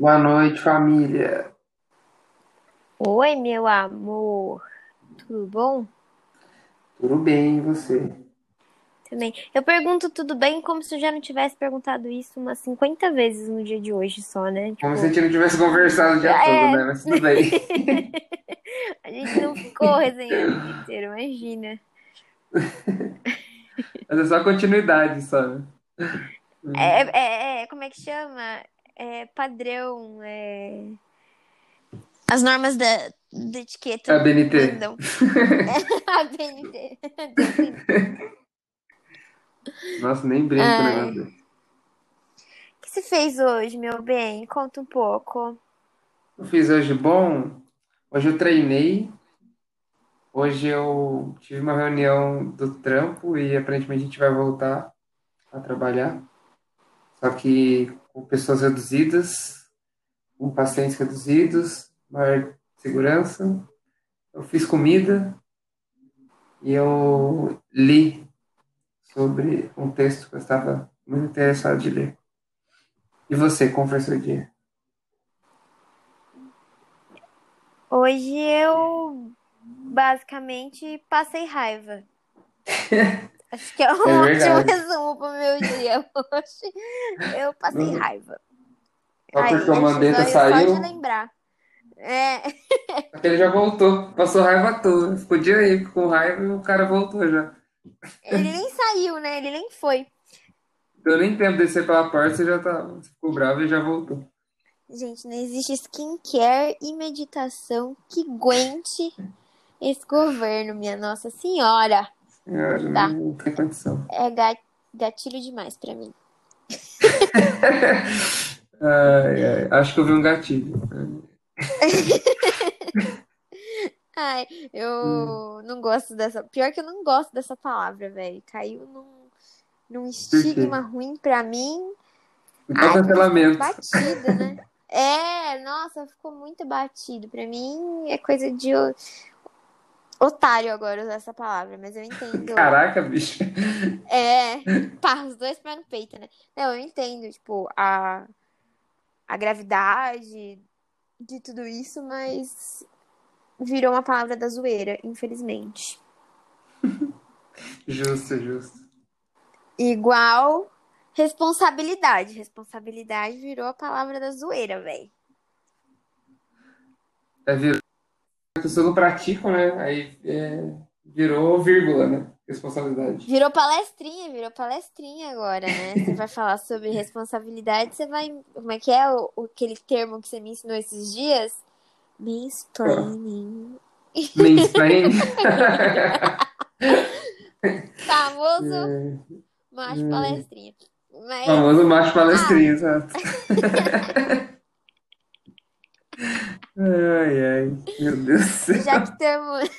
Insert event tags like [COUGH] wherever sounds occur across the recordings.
Boa noite, família. Oi, meu amor. Tudo bom? Tudo bem, e você? Também. Eu pergunto tudo bem como se eu já não tivesse perguntado isso umas 50 vezes no dia de hoje só, né? Como Tipo, se a gente não tivesse conversado o dia é. todo, né? Mas tudo bem. [LAUGHS] a gente não ficou resenhando o dia inteiro, imagina. Mas é só continuidade, só. né? É, é, é, como é que chama? É padrão, é... As normas da, da etiqueta A BNT. mandam. [LAUGHS] É, a BNT. [LAUGHS] Nossa, nem brinco o negócio desse. O que você fez hoje, meu bem? Conta um pouco. Eu fiz hoje bom. Hoje eu treinei. Hoje eu tive uma reunião do trampo e aparentemente a gente vai voltar a trabalhar. Só que com pessoas reduzidas, com pacientes reduzidos, maior segurança. Eu fiz comida e eu li sobre um texto que eu estava muito interessado de ler. E você, como foi seu dia? Hoje eu basicamente passei raiva. [LAUGHS] Acho que é um É ótimo resumo pro meu dia hoje. Eu passei Uhum. raiva. Só Aí, porque o Mandetta saiu, Só de lembrar. É, [LAUGHS] ele já voltou. Passou raiva à toa. Ficou dia aí com raiva e o cara voltou já. ele nem saiu, né? Ele nem foi. Deu nem tempo de descer pela porta, você já tá, ficou bravo e já voltou. Gente, não existe skincare e meditação que aguente esse governo, minha Nossa Senhora. Tá. não tem condição. É ga- gatilho demais pra mim. [LAUGHS] Ai, ai, acho que eu vi um gatilho. [LAUGHS] Ai, eu não gosto dessa. Pior que eu não gosto dessa palavra, velho. Caiu num, num estigma ruim pra mim. Ai, cancelamento. Batida, né? [LAUGHS] É, nossa, ficou muito batido. Pra mim é coisa de otário agora usar essa palavra, mas eu entendo. Caraca, bicho. É, pá, os dois pés no peito, né? Não, eu entendo, tipo, a, a gravidade de tudo isso, mas virou uma palavra da zoeira, infelizmente. [LAUGHS] Justo, justo. Igual responsabilidade. Responsabilidade virou a palavra da zoeira, velho. É, virou. As pessoas não praticam, né? Aí é, virou vírgula, né? Responsabilidade. Virou palestrinha, virou palestrinha agora, né? Você vai falar sobre responsabilidade, você vai. Como é que é o, aquele termo que você me ensinou esses dias? Mansplaining. Mansplaining. [LAUGHS] Famoso É, macho Hum. palestrinha. Mas, famoso macho palestrinho, exato. [LAUGHS] Ai, ai, meu Deus do céu. já que estamos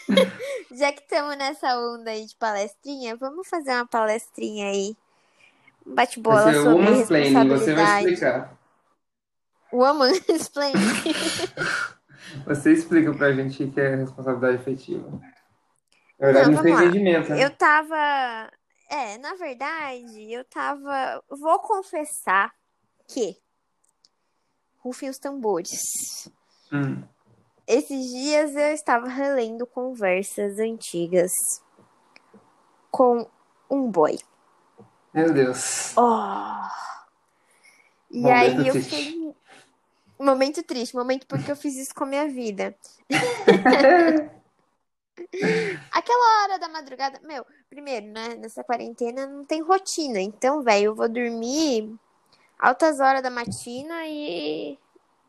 [LAUGHS] já que estamos nessa onda aí de palestrinha, vamos fazer uma palestrinha aí. Um Bate-bola sobre mansplaining, você vai responsabilidade. explicar. Woman explain. [LAUGHS] Você explica pra gente o que é responsabilidade efetiva. Na verdade, Não, não, tem entendimento, né? Eu tava. É, na verdade, eu tava. Vou confessar que. Rufem os tambores. Hum. Esses dias eu estava relendo conversas antigas com um boy. Meu Deus. Oh! E Momento aí eu triste. fiquei. Momento triste, momento porque eu fiz isso com a minha vida. [LAUGHS] Aquela hora da madrugada, meu, primeiro, né, nessa quarentena não tem rotina, então, velho, eu vou dormir altas horas da matina e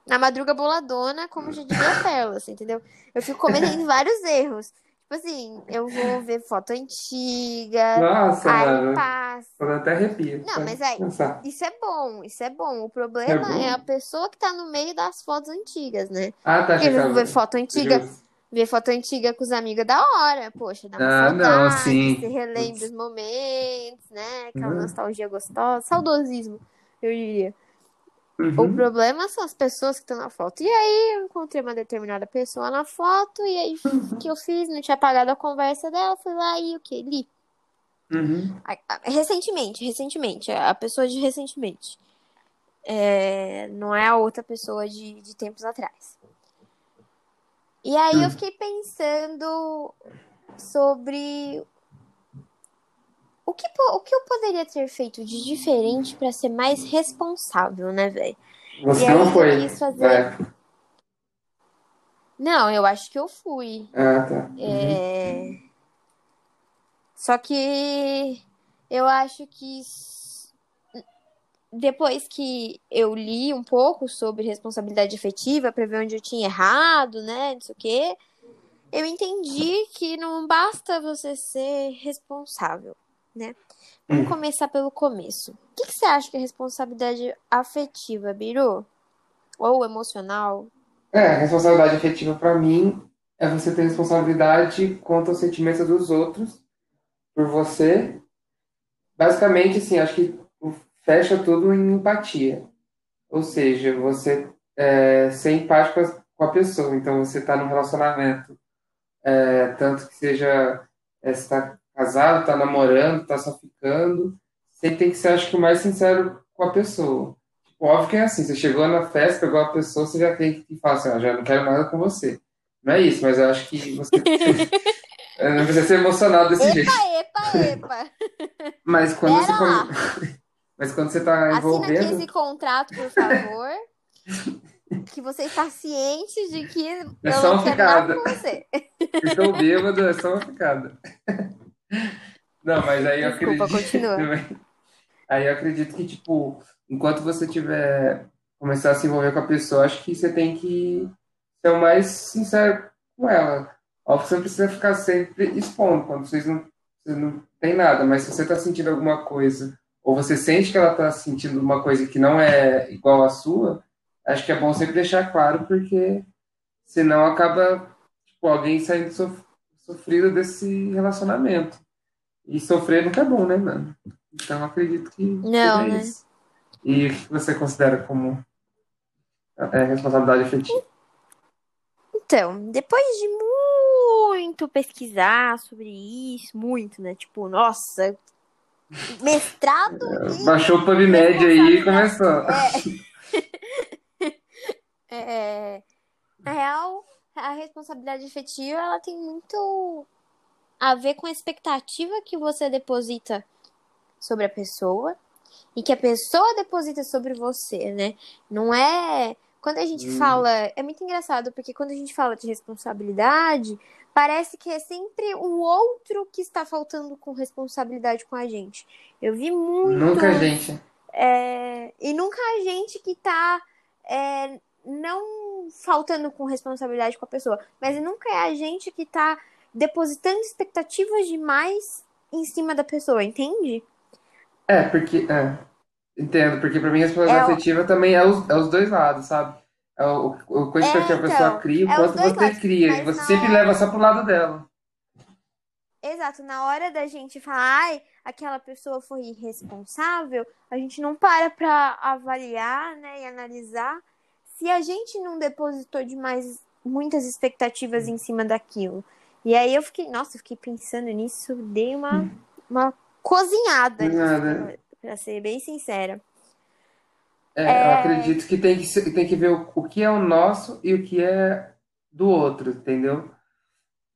na madruga boladona, como já diria a Pérola, assim, entendeu? Eu fico cometendo [LAUGHS] vários erros. Tipo assim, eu vou ver foto antiga, Nossa, aí passa. Eu até arrepio. Não, mas aí- pensar. Isso é bom, isso é bom. O É problema bom? é a pessoa que tá no meio das fotos antigas, né? Ah, tá, Porque chegando. ver foto antiga, Justo. ver foto antiga com os amigos é da hora, poxa, dá uma Ah, não, saudade, sim. você relembra os momentos, né? Aquela Uhum. nostalgia gostosa, saudosismo, eu diria. O Uhum. problema são as pessoas que estão na foto. E aí eu encontrei uma determinada pessoa na foto, e aí o que eu fiz? Não tinha apagado a conversa dela, fui lá e o que? Li. Uhum. Recentemente, recentemente, a pessoa de recentemente. É, não é a outra pessoa de, de tempos atrás. E aí eu Hum. fiquei pensando sobre o que, o que eu poderia ter feito de diferente para ser mais responsável, né, velho? Você aí não foi fazer- época. Não, eu acho que eu fui. Ah, tá. Uhum. É... Só que eu acho que depois que eu li um pouco sobre responsabilidade afetiva para ver onde eu tinha errado, né, não sei o quê, eu entendi que não basta você ser responsável, né? Vamos Hum. começar pelo começo. O que, que você acha que é responsabilidade afetiva, Biru? Ou emocional? É, responsabilidade afetiva pra mim é você ter responsabilidade quanto aos sentimentos dos outros por você. Basicamente, assim, acho que fecha tudo em empatia. Ou seja, você é, ser empático com a- pessoa. Então, você está num relacionamento, é, tanto que seja, é, está casado, está namorando, está só ficando, você tem que ser, acho que, o mais sincero com a pessoa. Tipo, óbvio que é assim, você chegou na festa, pegou a pessoa, você já tem que falar assim, ó, já não quero nada com você. Não é isso, mas eu acho que você [LAUGHS] [LAUGHS] não precisa ser emocionado desse jeito. Epa, epa! [LAUGHS] Mas quando você Pera lá. Mas quando você está Assina aqui envolvendo, esse contrato, por favor. que você está ciente de que eu só não quero nada com você. Estou bêbado, é só uma ficada. Não, mas aí eu Desculpa, acredito [LAUGHS] continua. Aí eu acredito que, tipo, enquanto você tiver começar a se envolver com a pessoa, acho que você tem que ser o mais sincero com ela. Óbvio que você não precisa ficar sempre expondo quando vocês não, vocês não tem nada, mas se você está sentindo alguma coisa, ou você sente que ela está sentindo uma coisa que não é igual à sua, acho que é bom sempre deixar claro, porque senão acaba, tipo, alguém saindo sof- sofrido desse relacionamento. E sofrer nunca é bom, né, mano? Então eu acredito que Não, né? isso. E o que você considera como é, responsabilidade afetiva? Então, depois de muito pesquisar sobre isso, muito, né? Tipo, nossa, mestrado em Baixou o PubMed aí e começou. [LAUGHS] É, na real, a responsabilidade afetiva, ela tem muito a ver com a expectativa que você deposita sobre a pessoa e que a pessoa deposita sobre você, né? Não é. Quando a gente Hum. fala. É muito engraçado, porque quando a gente fala de responsabilidade, parece que é sempre o outro que está faltando com responsabilidade com a gente. Eu vi muito. Nunca, gente. É, e nunca a gente que tá é, não faltando com responsabilidade com a pessoa, mas nunca é a gente que tá depositando expectativas demais em cima da pessoa, entende? É, porque. É, entendo, porque pra mim a responsabilidade É o- afetiva também é os, é os dois lados, sabe? É o, o coisa É, que a pessoa então, cria, o é quanto você lados, cria. E você sempre hora- leva só pro lado dela. Exato, na hora da gente falar, ai, aquela pessoa foi irresponsável, a gente não para pra avaliar, né, e analisar se a gente não depositou demais muitas expectativas em cima daquilo. E aí eu fiquei, nossa, eu fiquei pensando nisso, dei uma, uma cozinhada pra, pra ser bem sincera. É, eu É. acredito que tem que, tem que ver o, o que é o nosso e o que é do outro, entendeu?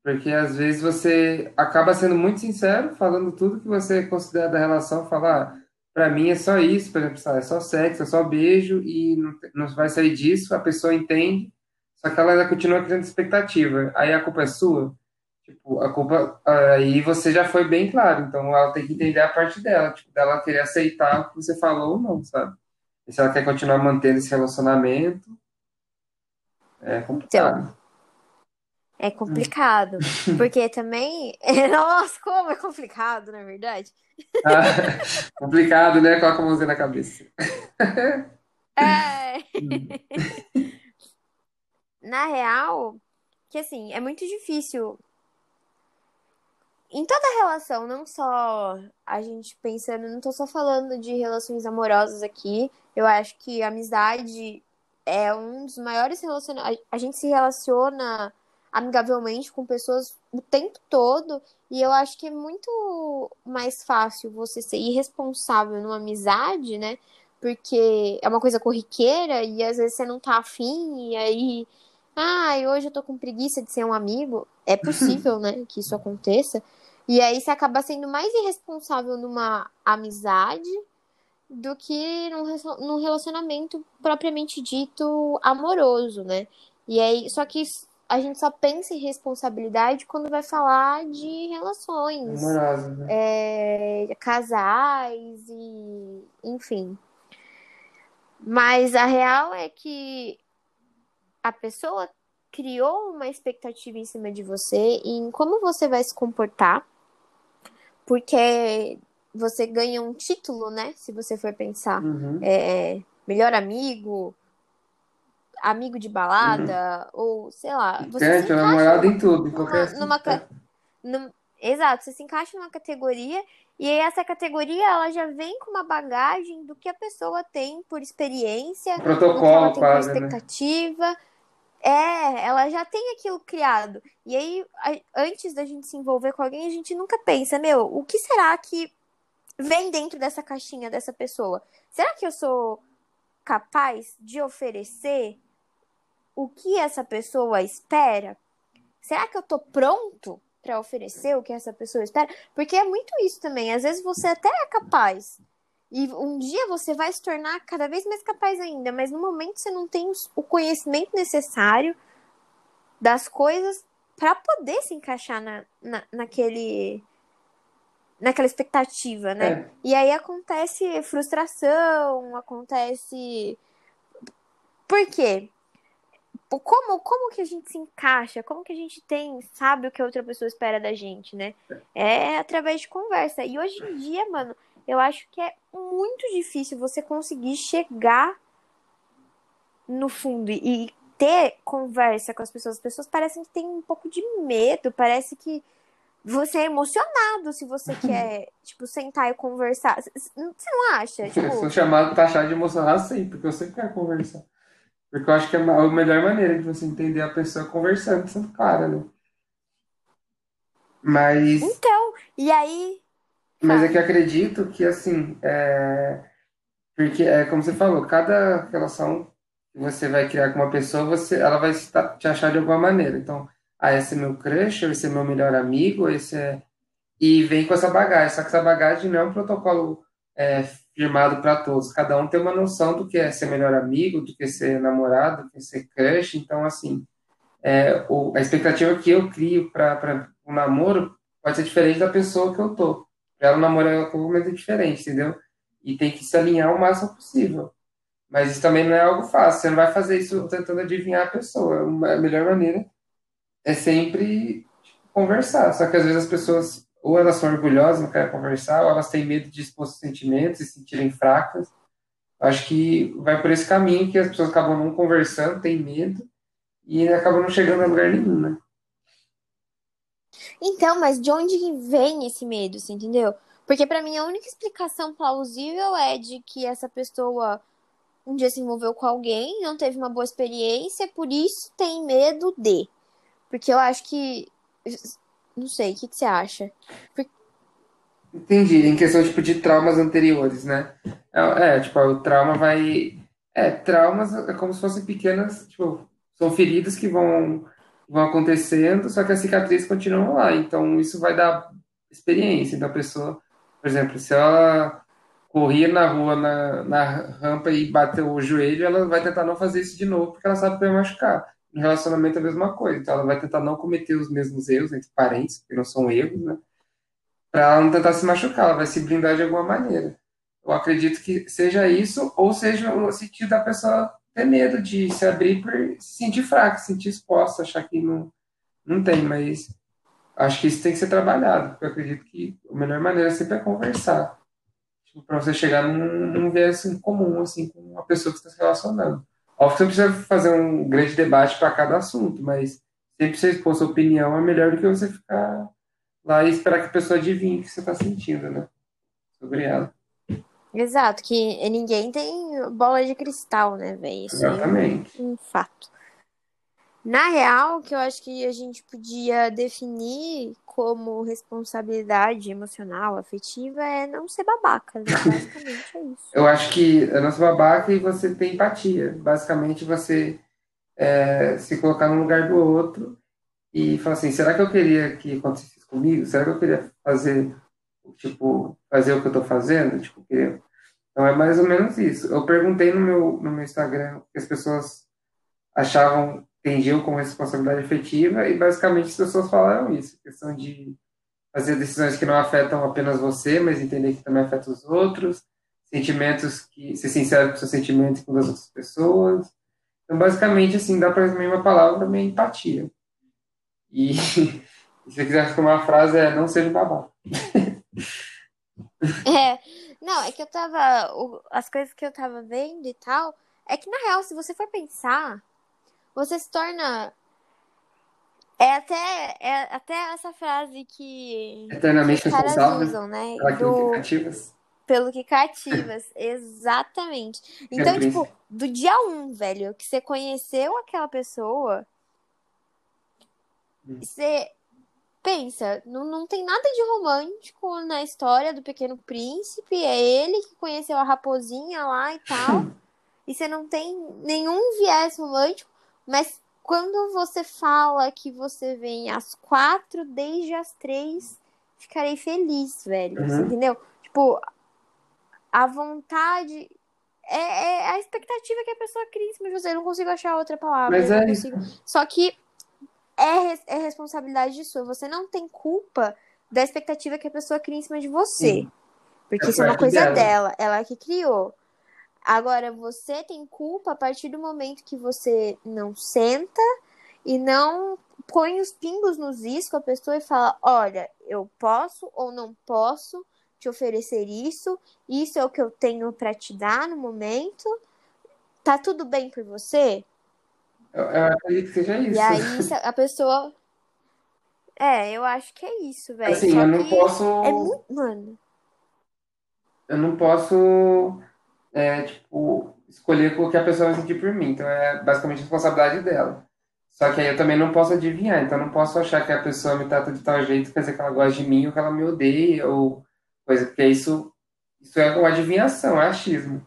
Porque às vezes você acaba sendo muito sincero, falando tudo que você considera da relação, falar, ah, pra mim é só isso, por exemplo, é só sexo, é só beijo e não, não vai sair disso, a pessoa entende, só que ela ainda continua criando expectativa. Aí a culpa é sua? Tipo, a culpa, aí você já foi bem claro, então ela tem que entender a parte dela, tipo, dela querer aceitar o que você falou ou não, sabe? E se ela quer continuar mantendo esse relacionamento, é complicado. É complicado, porque também, [LAUGHS] nossa, como é complicado, na verdade. Ah, [LAUGHS] complicado, né? Coloca a mãozinha na cabeça. É. [LAUGHS] Na real, que assim, é muito difícil. Em toda relação, não só a gente pensando, não tô só falando de relações amorosas aqui. Eu acho que a amizade é um dos maiores relacionamentos. A gente se relaciona amigavelmente com pessoas o tempo todo. E eu acho que é muito mais fácil você ser irresponsável numa amizade, né? porque é uma coisa corriqueira e às vezes você não tá afim e aí, ah, hoje eu tô com preguiça de ser um amigo. É [LAUGHS] possível, né, que isso aconteça. E aí você acaba sendo mais irresponsável numa amizade do que num, num relacionamento propriamente dito amoroso, né? E aí, só que a gente só pensa em responsabilidade quando vai falar de relações, Amorosa, né? é, casais e enfim. Mas a real é que a pessoa criou uma expectativa em cima de você em como você vai se comportar, porque você ganha um título, né? Se você for pensar, Uhum. é, melhor amigo, amigo de balada, ou sei lá, você É, se namorado numa, em tudo, em numa, qualquer numa ca- situação. num- exato, você se encaixa numa categoria e aí essa categoria ela já vem com uma bagagem do que a pessoa tem por experiência, do que ela Protocolo tem por quase, né? É, ela já tem aquilo criado. E aí, antes da gente se envolver com alguém, a gente nunca pensa, meu, o que será que vem dentro dessa caixinha dessa pessoa? Será que eu sou capaz de oferecer o que essa pessoa espera? Será que eu tô pronto para oferecer o que essa pessoa espera? Porque é muito isso também. Às vezes você até é capaz. E um dia você vai se tornar cada vez mais capaz ainda, mas no momento você não tem o conhecimento necessário das coisas para poder se encaixar na, na, naquele naquela expectativa, né? É, E aí acontece frustração, acontece. Por quê? Como, como que a gente se encaixa? Como que a gente tem, sabe o que a outra pessoa espera da gente, né? É através de conversa. E hoje em dia, mano, eu acho que é muito difícil você conseguir chegar no fundo e ter conversa com as pessoas. As pessoas parecem que têm um pouco de medo, parece que você é emocionado se você [LAUGHS] quer, tipo, sentar e conversar. Você não acha? eu sou Tipo, chamado taxado de emocionado sempre, porque eu sempre quero conversar. Porque eu acho que é a melhor maneira de você entender a pessoa é conversando, sendo clara, né? Mas, então, e aí. Mas é Fala. que eu acredito que, assim, é... porque é como você falou, cada relação que você vai criar com uma pessoa, você, ela vai te achar de alguma maneira. Então, ah, esse é meu crush, ou esse é meu melhor amigo, esse é... E vem com essa bagagem, só que essa bagagem não é um protocolo é, firmado para todos. Cada um tem uma noção do que é ser melhor amigo, do que é ser namorado, do que é ser crush. Então, assim, é, o- a expectativa que eu crio para um namoro pode ser diferente da pessoa que eu tô. Para ela, o namoro é completamente diferente, entendeu? E tem que se alinhar o máximo possível. Mas isso também não é algo fácil. Você não vai fazer isso tentando adivinhar a pessoa. A melhor maneira é sempre tipo, conversar. Só que às vezes as pessoas, ou elas são orgulhosas, não querem conversar, ou elas têm medo de expor seus sentimentos e se sentirem fracas. Acho que vai por esse caminho que as pessoas acabam não conversando, têm medo, e acabam não chegando a lugar nenhum, né? Então, mas de onde vem esse medo, você entendeu? Porque pra mim a única explicação plausível é de que essa pessoa um dia se envolveu com alguém, não teve uma boa experiência, por isso tem medo de. Porque eu acho que. Não sei, o que, que você acha? Entendi, em questão tipo de traumas anteriores, né? É, é, tipo, o trauma vai. É, traumas é como se fossem pequenas, tipo, são feridas que vão, vão acontecendo, só que as cicatrizes continuam lá. Então, isso vai dar experiência da pessoa. Por exemplo, se ela corria na rua, na, na rampa e bateu o joelho, ela vai tentar não fazer isso de novo, porque ela sabe que vai machucar. No relacionamento é a mesma coisa. Então, ela vai tentar não cometer os mesmos erros entre parentes, que não são erros, né? para ela não tentar se machucar, ela vai se blindar de alguma maneira. Eu acredito que seja isso, ou seja o sentido da pessoa ter medo de se abrir por se sentir fraca, se sentir exposta, achar que não, não tem, mas acho que isso tem que ser trabalhado, porque eu acredito que a melhor maneira sempre é conversar, tipo, para você chegar num, num viés assim, comum, assim, com a pessoa que está se relacionando. Óbvio que você não precisa fazer um grande debate para cada assunto, mas sempre você expor sua opinião é melhor do que você ficar lá e esperar que a pessoa adivinhe o que você está sentindo, né? Sobre ela. Exato, que ninguém tem bola de cristal, né, velho? É Exatamente. um, um fato. Na real, que eu acho que a gente podia definir como responsabilidade emocional, afetiva, é não ser babaca, né? [LAUGHS] Basicamente é isso. Eu acho que é não ser babaca e você ter empatia. Basicamente, você é, se colocar no lugar do outro e falar assim, será que eu queria que acontecesse comigo? Será que eu queria fazer, tipo, fazer o que eu tô fazendo? Tipo, queria... Então é mais ou menos isso. Eu perguntei no meu, no meu Instagram que as pessoas achavam entendiam como responsabilidade efetiva e basicamente as pessoas falaram isso, questão de fazer decisões que não afetam apenas você, mas entender que também afetam os outros, sentimentos que ser sincero com seus sentimentos com as outras pessoas. Então, basicamente, assim, dá para resumir uma palavra mim, empatia. E [LAUGHS] se você quiser ficar uma frase é não seja babaca. É, não, é que eu tava. As coisas que eu tava vendo e tal. É que, na real, se você for pensar, você se torna. É até, é até essa frase que, Eternamente que os caras responsável usam, né? pelo que Do, cativas. pelo que cativas. [LAUGHS] Exatamente. Então, É tipo, do dia um, velho, que você conheceu aquela pessoa, Hum. você pensa, não, não tem nada de romântico na história do Pequeno Príncipe, é ele que conheceu a raposinha lá e tal, [LAUGHS] e você não tem nenhum viés romântico, mas quando você fala que você vem às quatro, desde as três, ficarei feliz, velho, Uhum. você entendeu? Tipo, a vontade... É, é a expectativa que a pessoa cria em cima de você. Eu não consigo achar outra palavra. Mas é consigo. Só que é, é responsabilidade sua. Você não tem culpa da expectativa que a pessoa cria em cima de você. Sim. Porque É isso é uma coisa dela. dela. Ela que criou. Agora, você tem culpa a partir do momento que você não senta e não põe os pingos nos is com a pessoa e fala: olha, eu posso ou não posso te oferecer isso, isso é o que eu tenho pra te dar no momento. Tá tudo bem por você? Eu, eu acredito que seja isso. E aí a pessoa. É, eu acho que é isso, velho. Assim, Só eu não posso. é muito. Mano. eu não posso, é, tipo, escolher o que a pessoa vai sentir por mim. Então é basicamente responsabilidade dela. Só que aí eu também não posso adivinhar. Então eu não posso achar que a pessoa me trata de tal jeito, quer dizer que ela gosta de mim ou que ela me odeia, ou coisa, porque isso, isso é uma adivinhação, é achismo.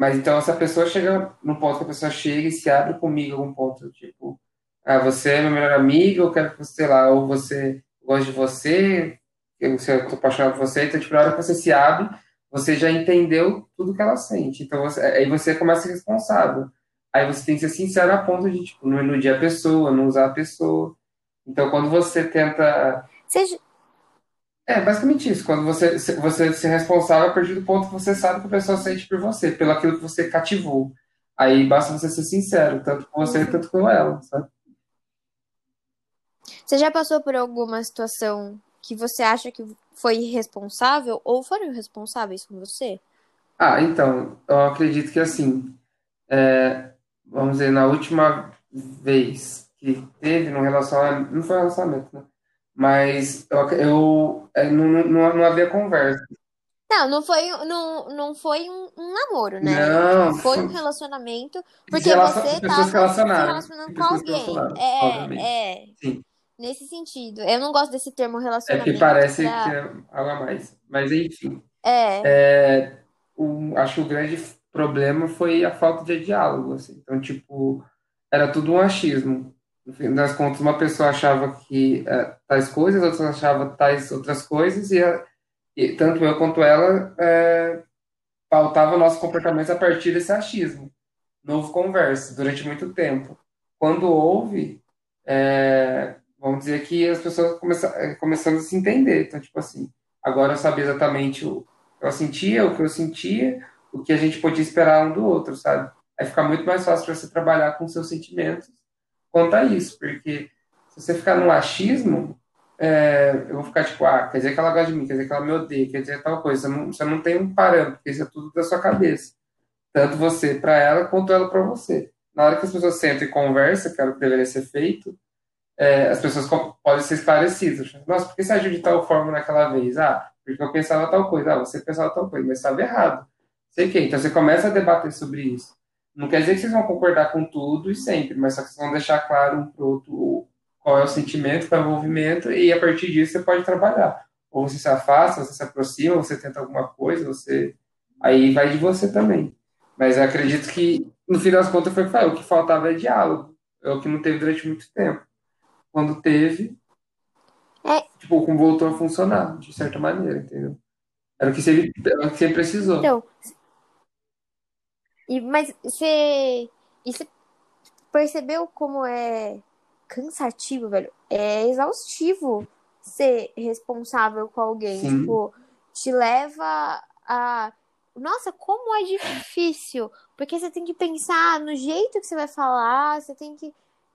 Mas então se a pessoa chega no ponto que a pessoa chega e se abre comigo algum ponto, tipo, ah, você é meu melhor amigo, eu quero que você, sei lá, ou você gosta de você, eu, tô apaixonado por você, então, tipo, na hora que você se abre, você já entendeu tudo que ela sente. Então, você, aí você começa a ser responsável. Aí você tem que ser sincero a ponto de, tipo, não iludir a pessoa, não usar a pessoa. Então, quando você tenta. É, basicamente isso. Quando você, você ser responsável a partir do ponto que você sabe que a pessoa sente por você, pelo aquilo que você cativou. Aí basta você ser sincero, tanto com você Uhum. quanto com ela, sabe? Você já passou por alguma situação que você acha que foi irresponsável ou foram irresponsáveis com você? Ah, então, eu acredito que assim, é, vamos dizer, na última vez que teve num relacionamento, não foi um relacionamento, né? Mas eu, eu é, não, não, não havia conversa. Não, não foi, não, não foi um, um namoro, né? Não, Foi um relacionamento, porque relacion- você pessoas se relacionando com alguém. É, obviamente. é. Sim. Nesse sentido. Eu não gosto desse termo É relacionamento. que parece pra- que é algo a mais. Mas enfim, É. é, o, acho que o grande problema foi a falta de diálogo, assim. Então, tipo, era tudo um achismo. No fim das contas, uma pessoa achava que é, tais coisas, outras achavam tais outras coisas, e, a- e tanto eu quanto ela é, pautava nossos comportamentos a partir desse achismo. Houve conversa durante muito tempo. Quando houve, é, vamos dizer que as pessoas começaram, é, começando a se entender. Então, tipo assim, agora eu sabia exatamente o que eu sentia, o que eu sentia, o que a gente podia esperar um do outro, sabe? Aí fica muito mais fácil para você trabalhar com seus sentimentos a isso, porque se você ficar no achismo, é, eu vou ficar tipo, ah, quer dizer que ela gosta de mim, quer dizer que ela me odeia, quer dizer tal coisa. Você não, você não tem um parâmetro, porque isso é tudo da sua cabeça. Tanto você para ela, quanto ela para você. Na hora que as pessoas sentam e conversam, que era o que deveria ser feito, é, as pessoas podem ser esclarecidas. Nossa, por que você agiu de tal forma naquela vez? Ah, porque eu pensava tal coisa. Ah, você pensava tal coisa, mas estava errado. Sei que. Então você começa a debater sobre isso. Não quer dizer que vocês vão concordar com tudo e sempre, mas só que vocês vão deixar claro um pro outro qual é o sentimento, qual é o envolvimento, e a partir disso você pode trabalhar. Ou você se afasta, você se aproxima, você tenta alguma coisa, você. Aí vai de você também. Mas eu acredito que, no fim das contas, foi o que faltava é diálogo. É o que não teve durante muito tempo. Quando teve, É. tipo, como voltou a funcionar, de certa maneira, entendeu? Era o que você, era o que você precisou. Então, e, mas você, e você percebeu como é cansativo, velho? É exaustivo ser responsável com alguém. Sim. Tipo, te leva a. Nossa, como é difícil! Porque você tem que pensar no jeito que você vai falar, você tem que.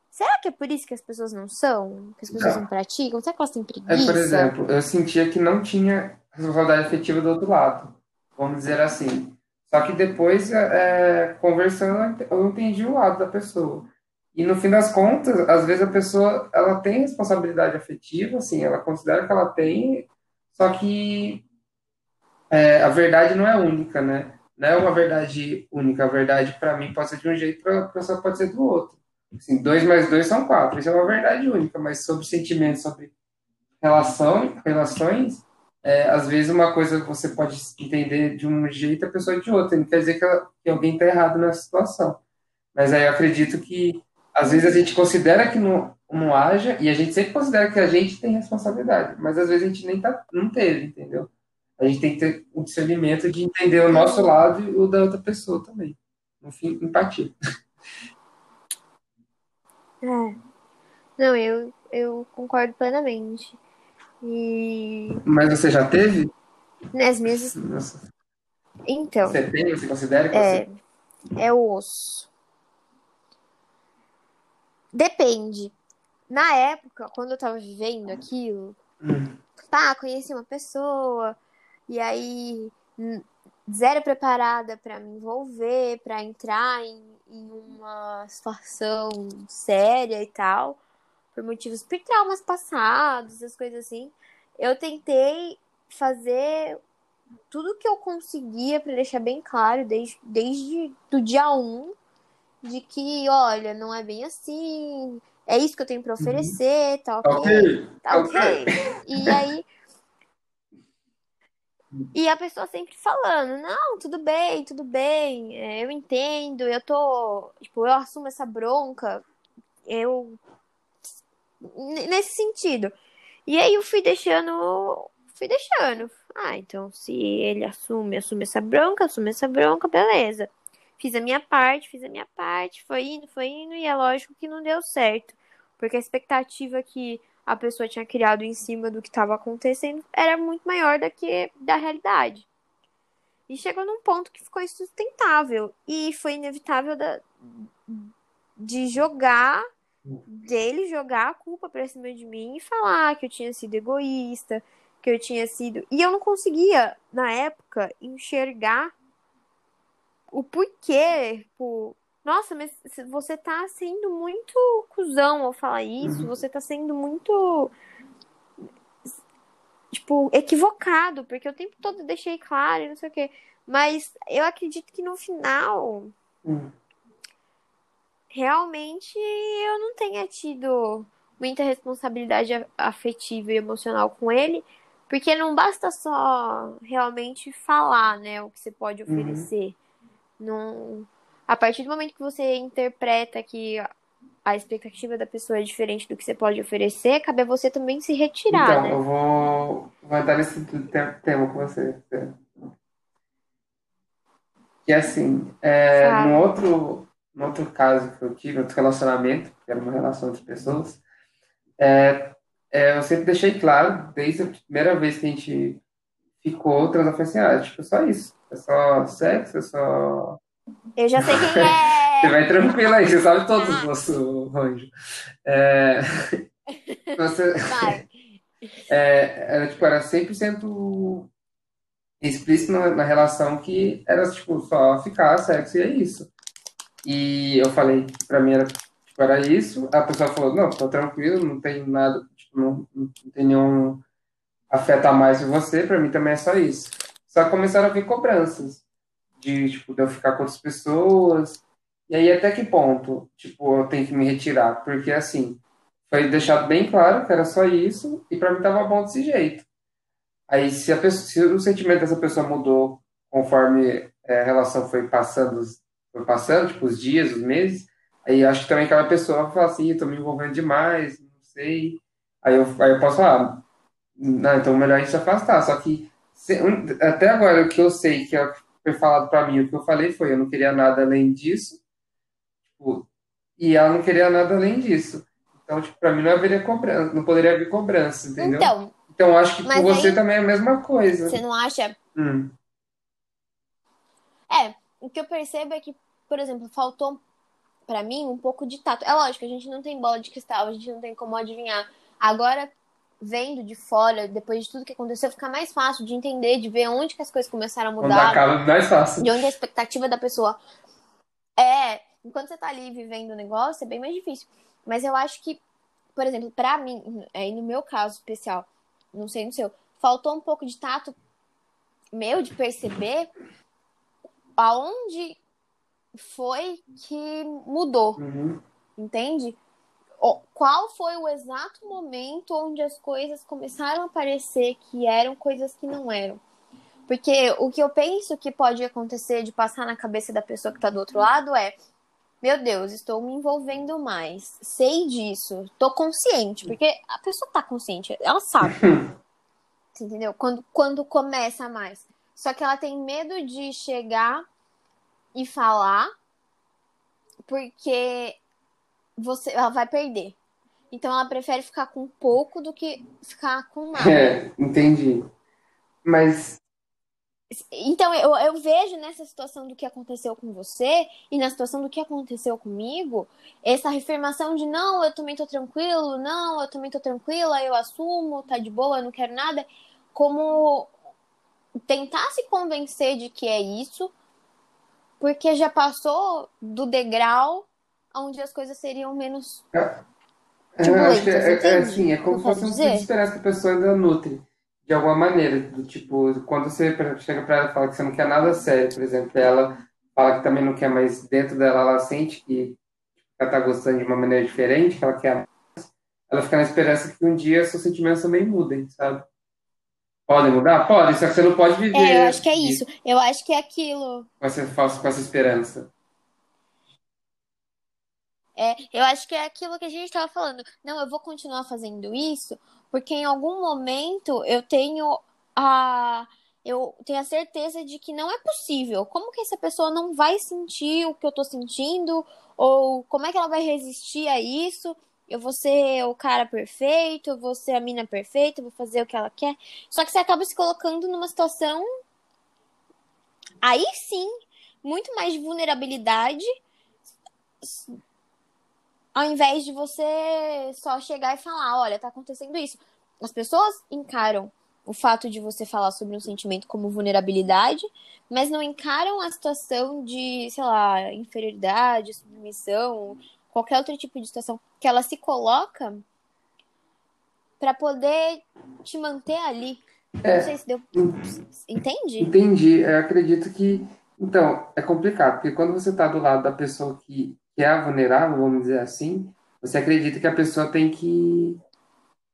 Será que é por isso que as pessoas não são? Que as pessoas Não. não praticam? Será que elas têm É, por preguiça? exemplo, eu sentia que não tinha responsabilidade efetiva do outro lado, vamos dizer assim. Só que depois, é, conversando, eu entendi o lado da pessoa. E no fim das contas, às vezes a pessoa ela tem responsabilidade afetiva, assim, ela considera que ela tem, só que é, a verdade não é única, né? Não é uma verdade única. A verdade para mim pode ser de um jeito, para a pessoa pode ser do outro. Assim, dois mais dois são quatro. Isso é uma verdade única, mas sobre sentimentos, sobre relação, relações, é, às vezes uma coisa você pode entender de um jeito, a pessoa de outro. Não quer dizer que, ela- que alguém está errado nessa situação. Mas aí eu acredito que às vezes a gente considera que não, não haja, e a gente sempre considera que a gente tem responsabilidade, mas às vezes a gente nem tá, não teve, entendeu? A gente tem que ter um discernimento de entender o nosso lado e o da outra pessoa também. No fim, empatia. [LAUGHS] É. Não, eu, eu concordo plenamente. E Mas você já teve? nas minhas. Nossa, Então, você tem? Você considera que é, você... é osso. Depende. Na época, quando eu tava vivendo aquilo, Hum, tá, conheci uma pessoa, e aí zero preparada pra me envolver, pra entrar em, em uma situação séria e tal, por motivos, por traumas passados, essas coisas assim. Eu tentei fazer tudo que eu conseguia pra deixar bem claro desde, desde do dia 1 de que, olha, não é bem assim, é isso que eu tenho pra oferecer, tá ok? Ok, Tá ok. E aí. E a pessoa sempre falando, não, tudo bem, tudo bem, é, eu entendo, eu tô. Tipo, eu assumo essa bronca, eu. Nesse sentido. E aí eu fui deixando. Fui deixando. Ah, então se ele assume, assume essa bronca, assume essa bronca, beleza. Fiz a minha parte, fiz a minha parte, foi indo, foi indo, e é lógico que não deu certo. Porque a expectativa que a pessoa tinha criado em cima do que estava acontecendo era muito maior do que da realidade. E chegou num ponto que ficou insustentável. E foi inevitável da- de jogar, dele jogar a culpa pra cima de mim e falar que eu tinha sido egoísta, que eu tinha sido. E eu não conseguia, na época, enxergar o porquê, tipo, nossa, mas você tá sendo muito cuzão ao falar isso, Uhum. você tá sendo muito, tipo, equivocado, porque o tempo todo eu deixei claro e não sei o quê. Mas eu acredito que no final, Hum, realmente, eu não tenha tido muita responsabilidade afetiva e emocional com ele, porque não basta só realmente falar, né, o que você pode Uhum. oferecer. Não... A partir do momento que você interpreta que a- expectativa da pessoa é diferente do que você pode oferecer, cabe a você também se retirar, Então, né? eu vou, vou entrar nesse te- tema com você. Que assim, é, no outro, no outro caso que eu tive, outro relacionamento, que era uma relação entre pessoas, é, é, eu sempre deixei claro, desde a primeira vez que a gente ficou, transar foi assim, ah, tipo, só isso. É só sexo, é só Eu já sei quem [LAUGHS] Você é! vai tranquilo aí, você sabe todos os nossos anjo. É, [LAUGHS] você, Vai. [LAUGHS] é, era, tipo, era 100% explícito na, na relação que era, tipo, só ficar sexo e é isso. E eu falei que pra mim era, tipo, era isso. A pessoa falou, não, tô tranquilo, não tem nada, tipo, não, não tem nenhum afeto a mais em você, pra mim também é só isso. Só começaram a vir cobranças de, tipo, de eu ficar com outras pessoas E aí, até que ponto, tipo, eu tenho que me retirar? Porque, assim, foi deixado bem claro que era só isso, e pra mim tava bom desse jeito. Aí, se, a pessoa, se o sentimento dessa pessoa mudou conforme é, a relação foi passando, foi passando, tipo, os dias, os meses, aí acho que também aquela pessoa vai falar assim, tô me envolvendo demais, não sei. Aí eu, aí eu posso falar, não, então melhor a gente se afastar. Só que se- até agora o que eu sei que é foi falado pra mim, o que eu falei foi, eu não queria nada além disso, tipo, e ela não queria nada além disso. Então, tipo, pra mim não haveria cobrança, não poderia haver cobrança, entendeu? Então, Então, acho que com você aí também é a mesma coisa. você não acha. Hum, É, o que eu percebo é que, por exemplo, faltou pra mim um pouco de tato. É lógico, a gente não tem bola de cristal, a gente não tem como adivinhar. Agora, vendo de fora, depois de tudo que aconteceu, fica mais fácil de entender, de ver onde que as coisas começaram a mudar, cabo mais fácil. de onde a expectativa da pessoa é. Enquanto você tá ali vivendo o negócio, é bem mais difícil. Mas eu acho que, por exemplo, pra mim, aí no meu caso especial, não sei no seu, faltou um pouco de tato meu de perceber aonde foi que mudou, Uhum. entende? Qual foi o exato momento onde as coisas começaram a parecer que eram coisas que não eram? Porque o que eu penso que pode acontecer de passar na cabeça da pessoa que tá do outro lado é: meu Deus, estou me envolvendo mais. Sei disso, tô consciente, porque a pessoa tá consciente, ela sabe, [LAUGHS] entendeu? Quando, quando começa mais. Só que ela tem medo de chegar e falar, porque você, ela vai perder. Então ela prefere ficar com pouco do que ficar com [LAUGHS] nada. É, entendi. Mas, Então eu, eu vejo nessa situação do que aconteceu com você e na situação do que aconteceu comigo, essa reafirmação de não, eu também tô tranquilo, não, eu também tô tranquila, eu assumo, tá de boa, eu não quero nada, como tentar se convencer de que é isso, porque já passou do degrau onde as coisas seriam menos é, é, turbulentas, acho que é, é, é assim, é como eu se fosse um dizer? desesperança que a pessoa ainda nutre, de alguma maneira. Do tipo, quando você, chega pra ela e fala que você não quer nada sério, por exemplo, ela fala que também não quer, mas dentro dela ela sente que ela tá gostando de uma maneira diferente, que ela quer, ela fica na esperança que um dia seus sentimentos também mudem, sabe? Podem mudar? Podem, só que você não pode É, eu viver acho que é isso. Eu acho que é aquilo. com essa, falsa- com essa esperança. É, eu acho que é aquilo que a gente estava falando. Não, eu vou continuar fazendo isso porque em algum momento eu tenho a eu tenho a certeza de que não é possível. Como que essa pessoa não vai sentir o que eu tô sentindo? Ou como é que ela vai resistir a isso? Eu vou ser o cara perfeito, eu vou ser a mina perfeita, eu vou fazer o que ela quer. Só que você acaba se colocando numa situação aí sim, muito mais de vulnerabilidade ao invés de você só chegar e falar, olha, tá acontecendo isso. As pessoas encaram o fato de você falar sobre um sentimento como vulnerabilidade, mas não encaram a situação de, sei lá, inferioridade, submissão, qualquer outro tipo de situação que ela se coloca pra poder te manter ali. É. Não sei se deu. Entende? Entendi. Eu acredito que. Então, é complicado, porque quando você está do lado da pessoa que, que é vulnerável, vamos dizer assim, você acredita que a pessoa tem que,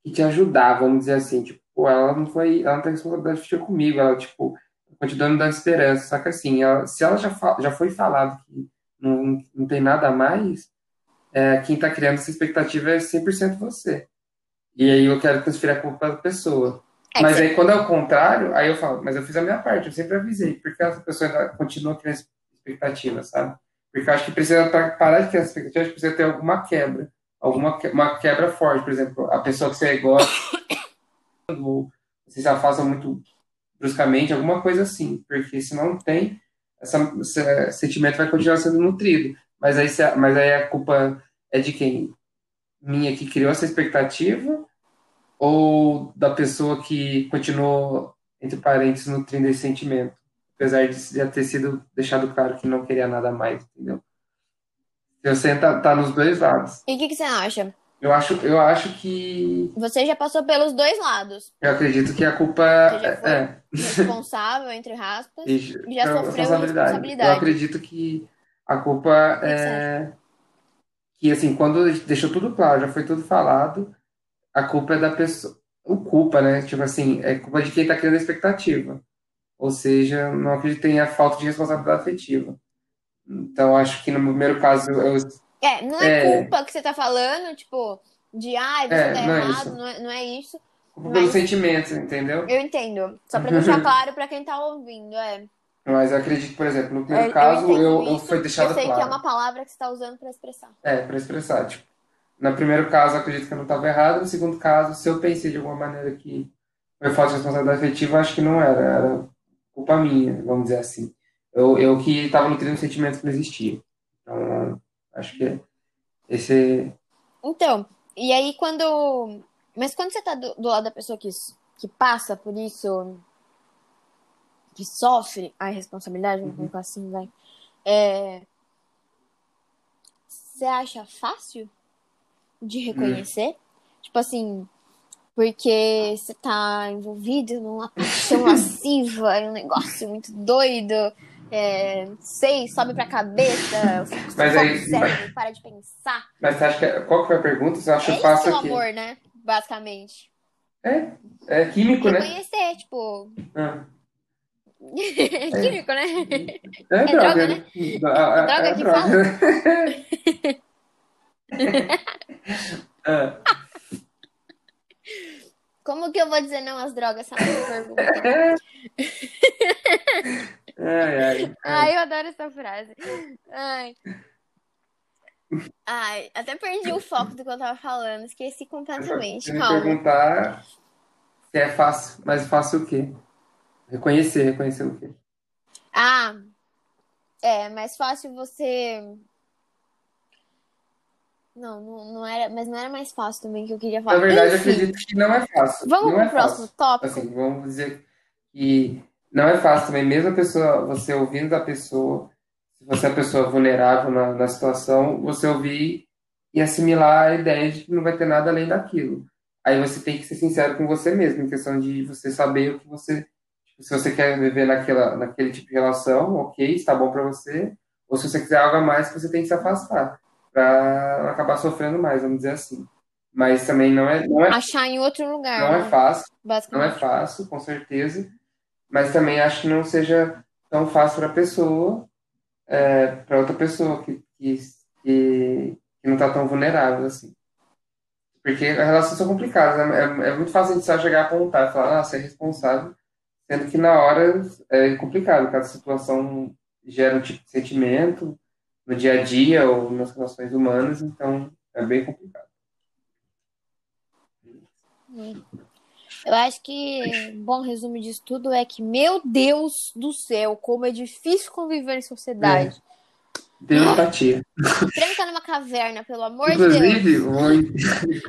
que te ajudar, vamos dizer assim. Tipo, ela não foi. Ela não tem responsabilidade de ficar comigo, ela, tipo, me dando esperança. Só que assim, ela- se ela já, já foi falado que não, não tem nada a mais, é, quem está criando essa expectativa é 100% você. E aí eu quero transferir a culpa da pessoa. É Mas aí quando é o contrário, aí eu falo, mas eu fiz a minha parte, eu sempre avisei, porque essa pessoa ainda continua criando expectativa, sabe? Porque acho que precisa parar de criar expectativa, acho que precisa ter alguma quebra, alguma que- uma quebra forte, por exemplo, a pessoa que você gosta, [COUGHS] ou você se afasta muito bruscamente, alguma coisa assim, porque se não tem, esse sentimento vai continuar sendo nutrido. Mas aí, se mas aí a culpa é de quem? Minha que criou essa expectativa ou da pessoa que continuou, entre parênteses, nutrindo esse sentimento, apesar de já ter sido deixado claro que não queria nada mais, entendeu? Você tá, tá nos dois lados. E o que, que você acha? Eu acho, eu acho que. Você já passou pelos dois lados. Eu acredito que a culpa já é. é responsável, entre aspas, [LAUGHS] e e já pela sofreu responsabilidade. responsabilidade. Eu acredito que A culpa é que, assim, quando deixou tudo claro, já foi tudo falado, a culpa é da pessoa. O culpa, né? Tipo assim, é culpa de quem tá criando a expectativa. Ou seja, não acredito que tenha falta de responsabilidade afetiva. Então, acho que no primeiro caso. Eu, É, não é, culpa que você tá falando, tipo, de ai, você É, tá não é errado, isso. não é, não é isso. culpa pelos Mas sentimentos, entendeu? eu entendo. Só pra [LAUGHS] deixar claro pra quem tá ouvindo, é. Mas eu acredito, por exemplo, no Eu, primeiro eu caso, eu, eu isso. foi Eu deixado sei que é claro. uma palavra que você tá usando pra expressar. É, para expressar, tipo, no primeiro caso, eu acredito que eu não estava errado. No segundo caso, se eu pensei de alguma maneira que foi falta de responsabilidade afetiva, acho que não era. Era culpa minha, vamos dizer assim. Eu, eu que estava nutrindo um sentimento que não existia. Então, acho que esse... Então, e aí quando. Mas quando você tá do, do lado da pessoa que, que passa por isso, que sofre a responsabilidade, vamos Uhum. colocar assim, vai. É, você acha fácil de Hum. reconhecer? Tipo assim, porque você tá envolvido numa paixão [LAUGHS] lasciva, em um negócio muito doido, é, sei, sobe pra cabeça, [LAUGHS] Mas aí, cérebro, para de pensar. mas você acha que... Qual que foi a pergunta? Você acha É fácil é o aqui? amor, né? Basicamente. É, é químico, né? Reconhecer, tipo. Ah, É químico, né? é, É droga, droga, né? Ah, droga é que droga. Ah, [LAUGHS] Como que eu vou dizer não às drogas? É a pergunta. [LAUGHS] ai, ai. Ai, eu adoro essa frase. Ai. Ai, até perdi o foco do que eu tava falando. Esqueci completamente. Se me perguntar se é fácil, mas fácil o quê? Reconhecer, reconhecer o quê? Ah, é mais fácil você. Não, não, não era, mas não era mais fácil também que eu queria Na falar. verdade, eu Enfim, acredito que não é fácil. vamos Não pro é próximo fácil. tópico. Assim, vamos dizer que não é fácil também, mesmo a pessoa, você ouvindo da pessoa, se você é a pessoa vulnerável na, na situação, você ouvir e assimilar a ideia de que não vai ter nada além daquilo. Aí você tem que ser sincero com você mesmo, em questão de você saber o que você, se você quer viver naquela, naquele tipo de relação, ok, está bom para você, ou se você quiser algo a mais, você tem que se afastar, para acabar sofrendo mais, vamos dizer assim. Mas também não é, não é, Achar em outro lugar, não é né? fácil. Não é fácil, com certeza, mas também acho que não seja tão fácil para a pessoa, para outra pessoa que, que, que, que não está tão vulnerável assim. Porque as relações são complicadas, né? é, é muito fácil a gente só chegar a apontar e falar, ah, você é responsável, sendo que na hora é complicado, cada situação gera um tipo de sentimento no dia a dia ou nas relações humanas, então é bem complicado. Eu acho que um bom resumo disso tudo é que, meu Deus do céu, como é difícil conviver em sociedade. Ter empatia. Tranca numa caverna, pelo amor de Deus. Inclusive, vou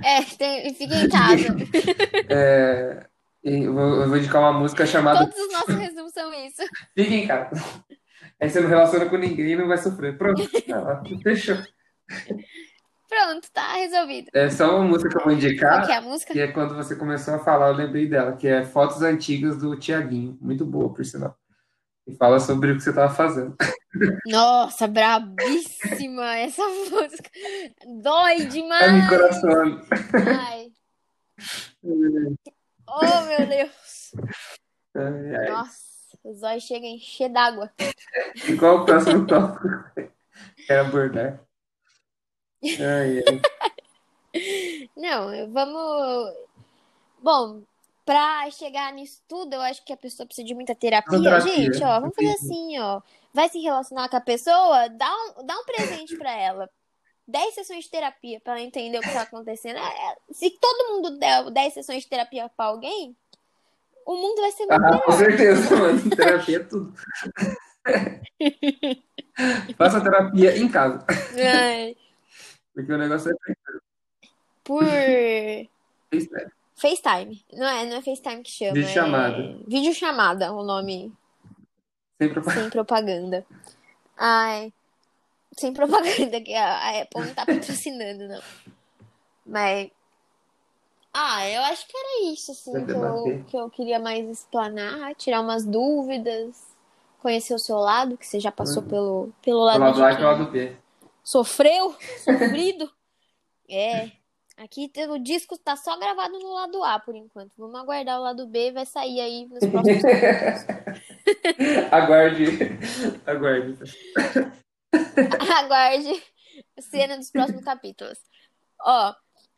É, tem, fica em casa. [LAUGHS] É, eu vou, eu vou indicar uma música chamada Todos os nossos resumos são isso. [LAUGHS] Fica em casa. Aí você não relaciona com ninguém e não vai sofrer. Pronto, tá, fechou. Pronto, tá resolvido. É só uma música que eu vou Qual que indicar, é a música? que é quando você começou a falar, eu lembrei dela, que é Fotos Antigas do Tiaguinho. Muito boa, por sinal. E fala sobre o que você estava fazendo. [LAUGHS] Nossa, brabíssima essa música. Dói Ai, meu demais. coração. Ai. Oh, meu Deus. Ai, ai. Nossa, o zóio chega a encher d'água. E qual o próximo tópico que abordar? Ai, ai. Não, vamos. Bom, pra chegar nisso tudo, eu acho que a pessoa precisa de muita terapia. Terapia, Gente, ó, vamos fazer assim, ó. Vai se relacionar com a pessoa, dá um, dá um presente pra ela. 10 sessões de terapia pra ela entender o que tá acontecendo. É, é, se todo mundo der 10 sessões de terapia pra alguém, o mundo vai ser muito Ah, com melhor. certeza, mano. [LAUGHS] Terapia é tudo. [LAUGHS] Faça terapia em casa. Ai, Porque o negócio é por FaceTime. FaceTime. Não é, não é FaceTime que chama. Videochamada. É videochamada, o nome Sempre sem propaganda. Ai, sem propaganda, que a, Apple não tá patrocinando, não. Mas. Ah, eu acho que era isso, assim, que eu, que eu queria mais explanar, tirar umas dúvidas, conhecer o seu lado, que você já passou pelo, pelo lado, O lado A e lado B. sofreu, sofrido. [LAUGHS] É. Aqui o disco tá só gravado no lado A por enquanto. Vamos aguardar o lado B, vai sair aí nos próximos [LAUGHS] Aguarde. Aguarde. [LAUGHS] Aguarde cena dos próximos capítulos. Ó,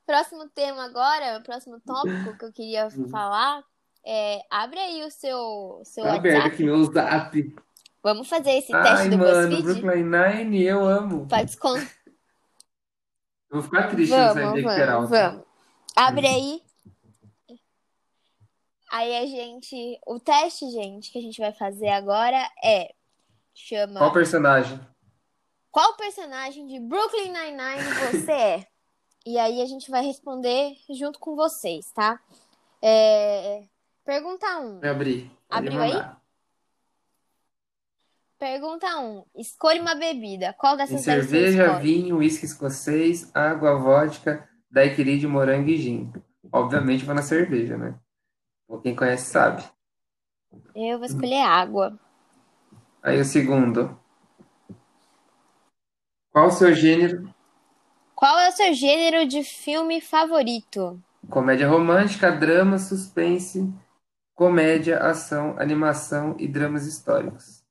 próximo tema agora, próximo tópico que eu queria Hum. falar é abre aí o seu, seu Tá aberto WhatsApp. aqui meu zap. Vamos fazer esse Ai, teste do mano, BuzzFeed? Brooklyn Nine, eu amo. Pra descon... Eu vou ficar triste Vamos, sair de vamos, Peralta. vamos. Abre aí. Aí a gente. O teste, gente, que a gente vai fazer agora é. Chama. Qual personagem? Qual personagem de Brooklyn Nine-Nine você é? E aí a gente vai responder junto com vocês, tá? É... Pergunta 1. Me abri. Abriu aí? Pergunta 1. Escolha uma bebida. Qual dessas você cerveja, vinho, uísque escocês, água, vodka, daiquiri de morango e gin. Obviamente vou na cerveja, né? Quem conhece sabe. Eu vou escolher água. Aí o segundo. Qual o seu gênero? Qual é o seu gênero de filme favorito? Comédia romântica, drama, suspense, comédia, ação, animação e dramas históricos.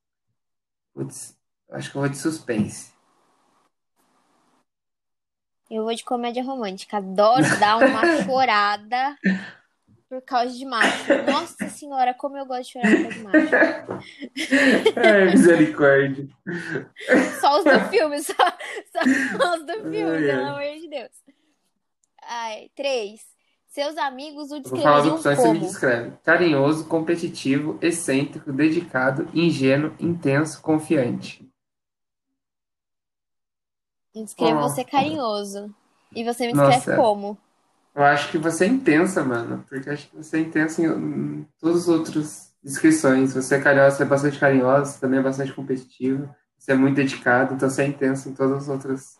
Putz, acho que eu vou de suspense. Eu vou de comédia romântica. Adoro dar uma [LAUGHS] chorada por causa de macho. Nossa senhora, como eu gosto de chorar por causa de macho. [LAUGHS] Ai, misericórdia. Só os do filme, só, só os do filme, Ai, pelo ai. amor de Deus. Ai, três. Seus amigos o descreveriam e você me como? descreve. Carinhoso, competitivo, excêntrico, dedicado, ingênuo, intenso, confiante. Eu descrevo Oh. você carinhoso. E você me Nossa. descreve como? Eu acho que você é intensa, mano. Porque acho que você é intensa em, em todas as outras descrições. Você é carinhosa, você é bastante carinhosa, você também é bastante competitivo. Você é muito dedicado, então você é intenso em todas as outras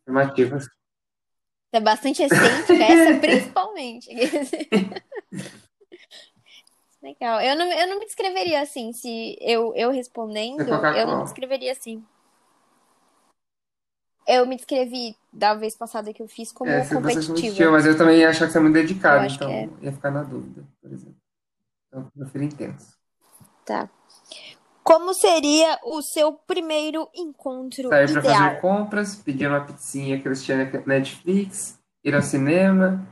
afirmativas. Você é bastante excêntrica, essa [LAUGHS] principalmente. [LAUGHS] Legal. Eu não, eu não me descreveria assim. Se eu, eu respondendo, colocar eu não me descreveria assim. Eu me descrevi da vez passada que eu fiz como É, competitiva. mas eu também ia achar que você é muito dedicado, então é. ia ficar na dúvida, por exemplo. Então, eu prefiro intenso. Tá. Como seria o seu primeiro encontro Sair pra ideal? fazer compras, pedir uma pizzinha que eles tinham na Netflix, ir ao cinema,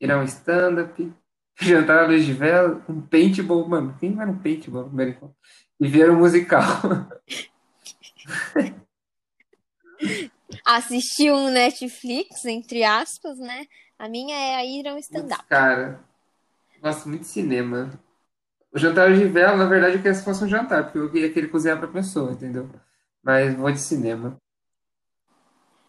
ir a um stand-up, [LAUGHS] jantar à luz de vela, um paintball, mano, quem vai no paintball primeiro encontro? E ver um musical. [LAUGHS] Assistir um Netflix, entre aspas, né? A minha é ir a um stand-up. Cara, gosto muito de cinema. O jantar de vela, na verdade, eu queria que fosse um jantar, porque eu queria que ele cozinhar pra pessoa, entendeu? Mas vou de cinema.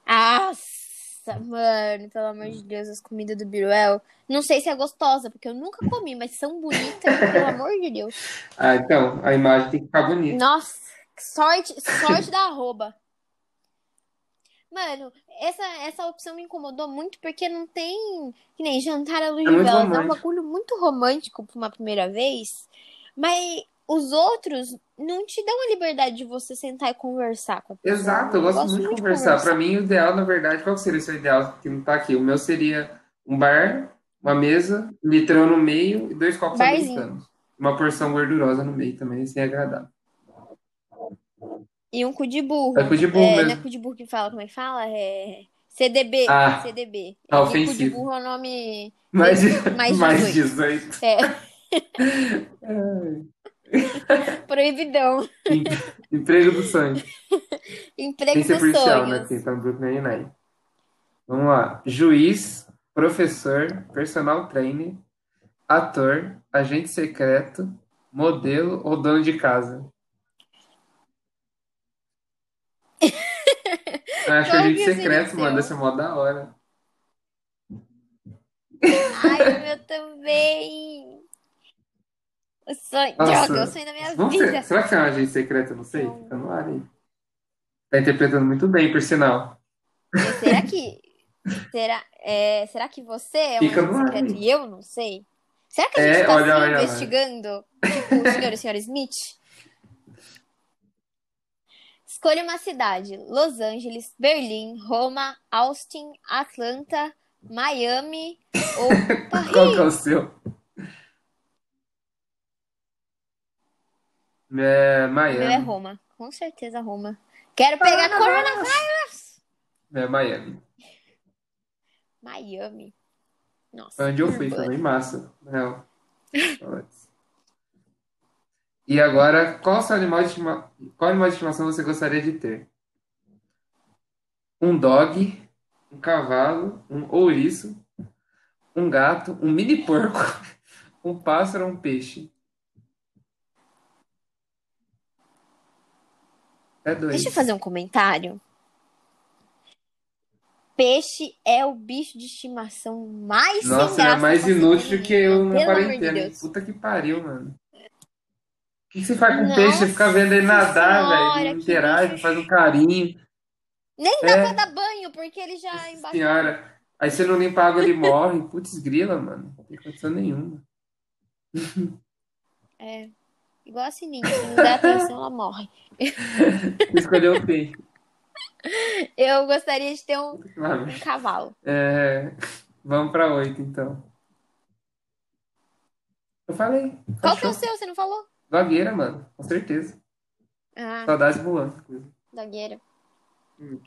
Nossa, mano, pelo amor de Deus, as comidas do Biruel. Não sei se é gostosa, porque eu nunca comi, mas são bonitas, pelo [LAUGHS] amor de Deus. Ah, então, a imagem tem que ficar bonita. Nossa, sorte, sorte da arroba. Mano, essa, essa opção me incomodou muito porque não tem. Que nem jantar à luz É de velas. É um bagulho muito romântico pra uma primeira vez. Mas os outros não te dão a liberdade de você sentar e conversar com a pessoa. Exato, eu gosto muito de conversar. Pra mim, o ideal, na verdade, qual seria o seu ideal que não tá aqui? O meu seria um bar, uma mesa, um litrão no meio e dois copos Barzinho. americanos. Uma porção gordurosa no meio também, assim, agradável. E um cu de burro. É cu de burro É, mesmo. não é cu de burro que fala, como é que fala? É CDB. Ah, CDB. tá E cu de ofensivo. burro é o nome. Mais, Mais mais [LAUGHS] 18. 18. É, [LAUGHS] [LAUGHS] proibidão. Em- Emprego do sonho. Emprego ser dos né? sonhos. Porque tá no Brooklyn Nine-Nine. Vamos lá. Juiz, professor, personal trainer, ator, agente secreto, modelo ou dono de casa? Eu acho Qual agente que seria secreto, o mano, deve ser mó da hora. Ai, o meu também. O sonho. Nossa. Droga, o sonho da minha Vamos vida. ser, será que é um agente secreto? Eu não sei. Fica no ar aí. Tá interpretando muito bem, por sinal. Será que. Será, é, será que você é um Fica agente secreto aí. e eu não sei? Será que a É, gente tá olha, se olha investigando? Tipo o senhor e a senhora Smith? Escolha uma cidade: Los Angeles, Berlim, Roma, Austin, Atlanta, Miami ou [LAUGHS] Paris. Qual que é o seu? É meu é Miami. Roma. Com certeza Roma. Quero pegar coronavírus. É Miami. Miami. Nossa. Onde eu fui, foi bem massa. real. [LAUGHS] E agora, qual seu animal de estima... qual animal de estimação você gostaria de ter? Um dog, um cavalo, um ouriço, um gato, um mini porco, [LAUGHS] um pássaro ou um peixe? É dois. Deixa eu fazer um comentário. Peixe é o bicho de estimação mais sem Nossa, graça é mais inútil que eu na Pelo amor de quarentena. Puta que pariu, mano. O que você faz com Nossa peixe? Você fica vendo ele nadar, senhora, velho. Não que interage, faz um carinho. Nem dá É. pra dar banho, porque ele já Nossa embaixo. senhora. Aí você não limpa a água, ele morre. Putz, grila, mano. Não tem condição nenhuma. [LAUGHS] É. Igual a Sininho, se não der atenção, ela morre. Escolheu o peixe. [LAUGHS] Eu gostaria de ter um, um cavalo. É, Vamos pra oito, então. Eu falei. Qual que é o Fechou. seu? Você não falou? Dogueira, mano. Com certeza. Ah, Saudades voando. dogueira. Hum.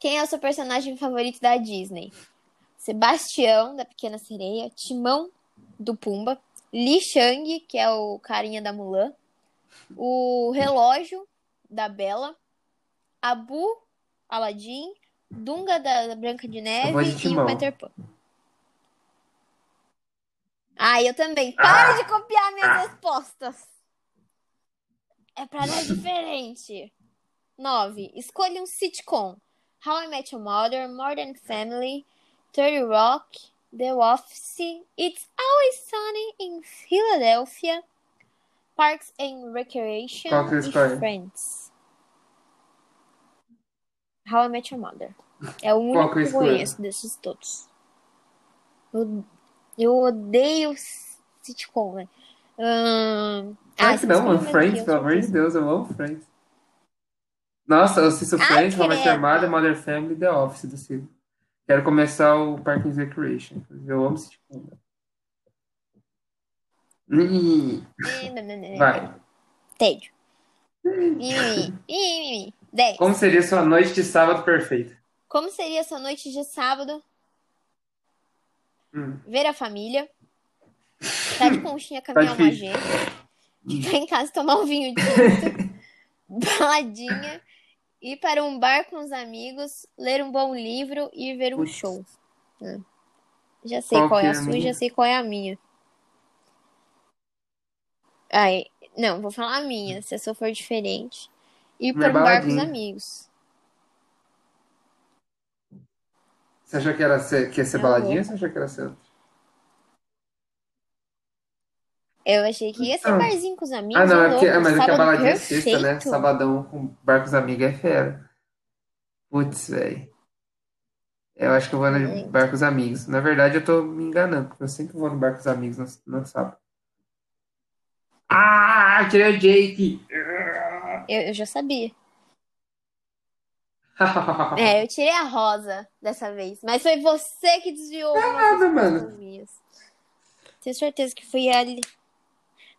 Quem é o seu personagem favorito da Disney? Sebastião, da Pequena Sereia. Timão, do Pumba. Li Shang, que é o carinha da Mulan. O Relógio, da Bela. Abu, Aladdin. Dunga, da Branca de Neve. E o. Peter Pan. Ah, eu também. Para de copiar minhas respostas. É pra dar [LAUGHS] diferente. 9. Escolha um sitcom. How I Met Your Mother, Modern Family, 30 Rock, The Office, It's Always Sunny in Philadelphia, Parks and Recreation e? Friends. How I Met Your Mother. É o único que eu conheço desses todos. Eu, eu odeio sitcom, né? Ahn, Claro ah, não, mano. escolheu Friends, pelo amor de. Deus, eu amo Friends. Nossa, eu assisto Ai, Friends, How I Met Your. Mother, Modern Family The Office do Ciro. Quero começar o Parks and Recreation. Eu amo. Ih, Vai. Tédio. Mimimi. Mimimi. 10. Como seria sua noite de sábado perfeita? Como seria sua noite de sábado? Hum. Ver a família. Tá de conchinha, Tá caminhar uma difícil. gente. Ficar em casa, tomar um vinho tinto. [LAUGHS] baladinha. Ir para um bar com os amigos. Ler um bom livro e ver um show. É. Já sei Qual qual é é a a sua e já sei qual é a minha. Ai, não, vou falar a minha, se a sua for diferente. Ir Minha para um bar com os amigos. Você achou que, era ser, que ia ser baladinha ou você achou que era ser? Eu achei que ia ser Então. barzinho com os amigos. Ah, não, ô é porque, louco, é, mas é que a sábado baladinha é sexta, né? perfeito. Sabadão com bar com os amigos é fera. Putz, velho. Eu acho que eu vou no Hum. bar com os amigos. Na verdade, eu tô me enganando, porque eu sempre vou no bar com os amigos no, no sábado. Ah, tirei o Jake! Eu, eu já sabia. [LAUGHS] É, eu tirei a rosa dessa vez. Mas foi você que desviou algumas nada, respostas mano. minhas. Tenho certeza que foi ali.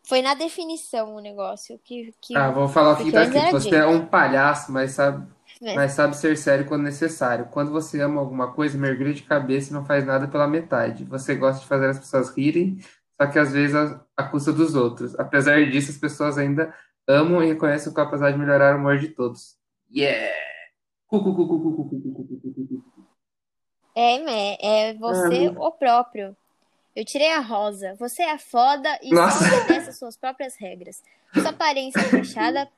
Foi na definição o negócio. Que, que... Ah, vou falar o que tá aqui. era Você Jake. é um palhaço, mas sabe, Mas- mas sabe ser sério quando necessário. Quando você ama alguma coisa, mergulha de cabeça e não faz nada pela metade. Você gosta de fazer as pessoas rirem, só que às vezes a, a custa dos outros. Apesar disso, as pessoas ainda amam e reconhecem a capacidade de melhorar o humor de todos. Yeah! É, Mé, é você Ah, o próprio. Eu tirei a rosa. Você é foda e Nossa. só obedece suas próprias regras. Sua aparência fechada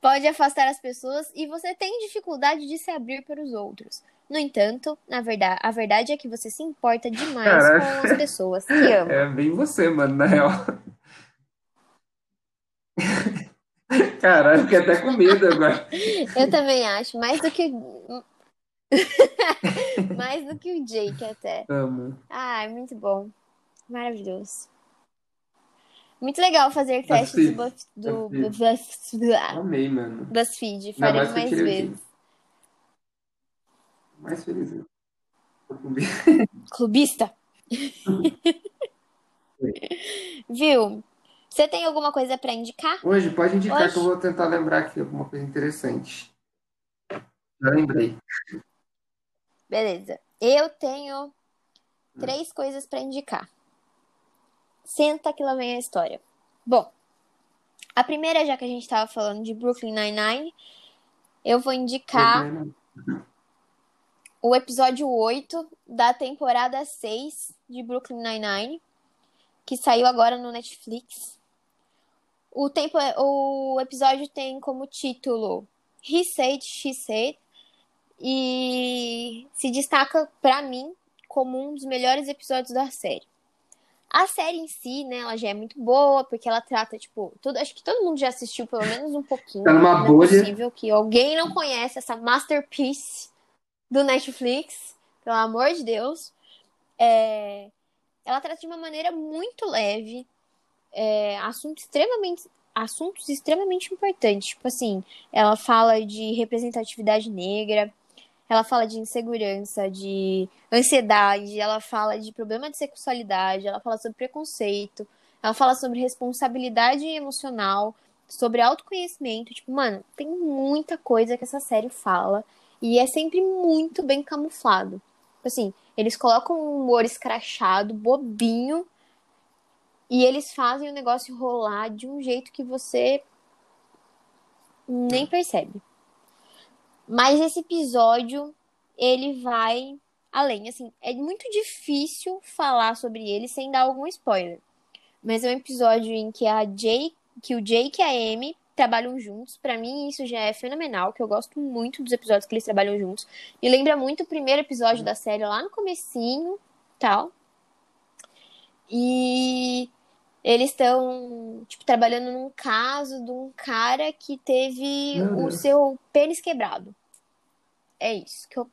pode afastar as pessoas e você tem dificuldade de se abrir para os outros. No entanto, na verdade, a verdade é que você se importa demais Caraca. com as pessoas que [LAUGHS] ama. É bem você, mano, na real. Caralho, fiquei até com medo agora. Eu também acho, mais do que [LAUGHS] mais do que o Jake até. Amo. Ah, é muito bom. Maravilhoso. Muito legal fazer testes do, do, BuzzFeed. Buzz- Amei, mano. BuzzFeed. Farei mais mais vezes. Mais feliz. com medo. Clubista. [LAUGHS] Viu? Você tem alguma coisa pra indicar? Hoje, pode indicar Hoje? que eu vou tentar lembrar aqui alguma coisa interessante. Já lembrei. Beleza. Eu tenho três coisas pra indicar. Senta que lá vem a história. Bom, a primeira, já que a gente tava falando de Brooklyn Nine-Nine, eu vou indicar o episódio 8 da temporada 6 de Brooklyn Nine-Nine, que saiu agora no Netflix. O, tempo, o episódio tem como título He Said, She Said, e se destaca pra mim como um dos melhores episódios da série. A série em si, né, ela já é muito boa, porque ela trata, tipo, tudo, acho que todo mundo já assistiu pelo menos um pouquinho. Tá numa não é bolha. possível que alguém não conhece essa masterpiece do Netflix, pelo amor de Deus. É, Ela trata de uma maneira muito leve, é, assuntos extremamente assuntos extremamente importantes. Tipo assim, ela fala de representatividade negra, ela fala de insegurança, de ansiedade, ela fala de problema de sexualidade, ela fala sobre preconceito, ela fala sobre responsabilidade emocional, sobre autoconhecimento. Tipo, mano, tem muita coisa que essa série fala e é sempre muito bem camuflado. Tipo assim, eles colocam um humor escrachado, bobinho, e eles fazem o negócio rolar de um jeito que você nem percebe. Mas esse episódio, ele vai além. Assim, é muito difícil falar sobre ele sem dar algum spoiler. Mas é um episódio em que a Jay, que o Jake e a Amy trabalham juntos. Pra mim, isso já é fenomenal, que eu gosto muito dos episódios que eles trabalham juntos. Me lembra muito o primeiro episódio da série lá no comecinho, tal. E eles estão, tipo, trabalhando num caso de um cara que teve o seu pênis quebrado. É isso que eu.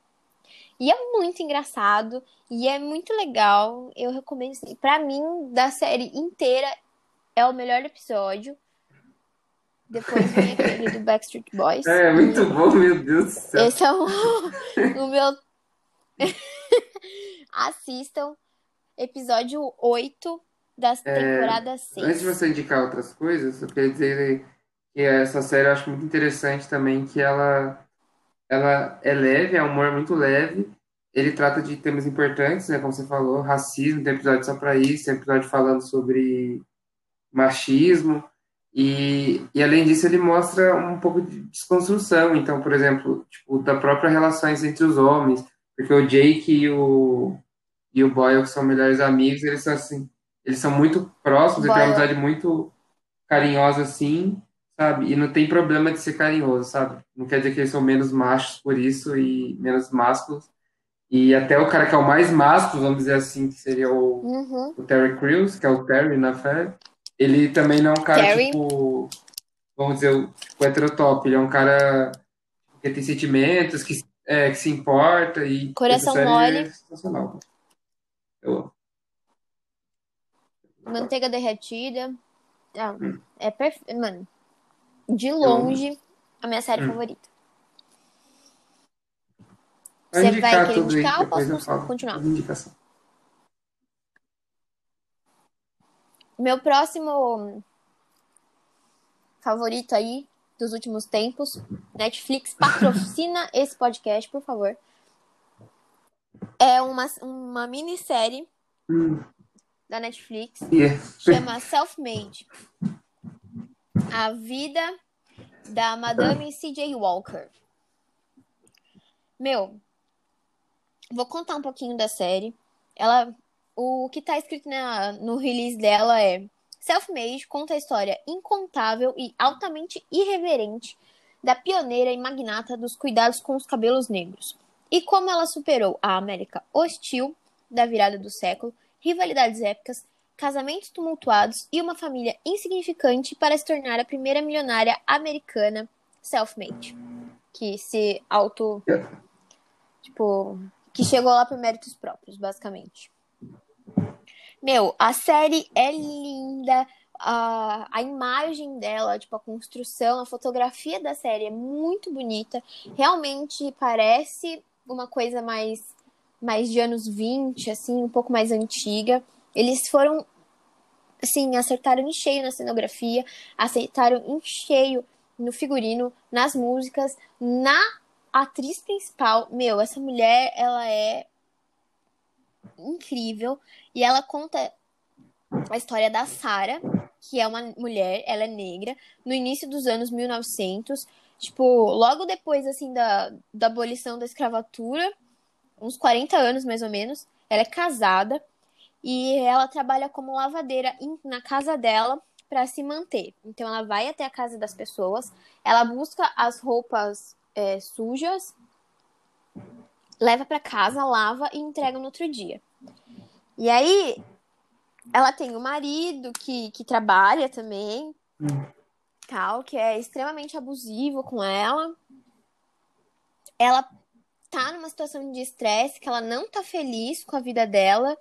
E é muito engraçado e é muito legal. Eu recomendo. assim, Pra mim, da série inteira, é o melhor episódio. Depois vem aquele do Backstreet Boys. É, muito bom, meu Deus do céu. Esse é o, [LAUGHS] o meu. [LAUGHS] Assistam episódio 8 da temporada 6. É, Antes de você indicar outras coisas, eu queria dizer que essa série eu acho muito interessante também, que ela, ela é leve, é um humor muito leve. Ele trata de temas importantes, né, como você falou, racismo, tem episódio só para isso, tem episódio falando sobre machismo. E, e além disso, ele mostra um pouco de desconstrução. Então, por exemplo, tipo, da própria relações entre os homens, porque o Jake e o, e o Boyle, que são melhores amigos, eles são assim, eles são muito próximos, eles têm uma amizade muito carinhosa assim, sabe? E não tem problema de ser carinhoso, sabe? Não quer dizer que eles são menos machos por isso e menos másculos. E até o cara que é o mais másculo, vamos dizer assim, que seria o, Uhum. o Terry Crews, que é o Terry na série, ele também não é um cara, Terry. tipo, vamos dizer, o tipo, heterotop. Ele é um cara que tem sentimentos, que, é, que se importa e Coração mole. é sensacional. Eu amo. Manteiga derretida. Ah, Hum. É perfeito. Mano, de longe, a minha série Hum. favorita. Você vai querer indicar ou posso continuar? As indicações. Meu próximo favorito aí dos últimos tempos, Netflix patrocina [LAUGHS] esse podcast, por favor. É uma, uma minissérie Hum, da Netflix, yeah. chama Self-Made. A vida da Madame C.J. Walker. Meu, vou contar um pouquinho da série. Ela, o que tá escrito na, no release dela é Self-Made conta a história incontável e altamente irreverente da pioneira e magnata dos cuidados com os cabelos negros. E como ela superou a América hostil da virada do século, rivalidades épicas, casamentos tumultuados e uma família insignificante para se tornar a primeira milionária americana self-made. Que se auto. Tipo. Que chegou lá por méritos próprios, basicamente. Meu, a série é linda. a, a imagem dela, tipo, a construção, a fotografia da série é muito bonita. Realmente parece uma coisa mais, mais de anos 20, assim, um pouco mais antiga. Eles foram, assim, acertaram em cheio na cenografia, acertaram em cheio no figurino, nas músicas, na atriz principal. Meu, essa mulher, ela é incrível e ela conta a história da Sarah, que é uma mulher, ela é negra, no início dos anos 1900, tipo, logo depois, assim, da, da abolição da escravatura, uns 40 anos mais ou menos, ela é casada e ela trabalha como lavadeira na casa dela para se manter. Então, ela vai até a casa das pessoas, ela busca as roupas é, sujas, leva para casa, lava e entrega no outro dia. E aí, ela tem o um marido que, que trabalha também, hum. tal, que é extremamente abusivo com ela. Ela tá numa situação de estresse, que ela não tá feliz com a vida dela.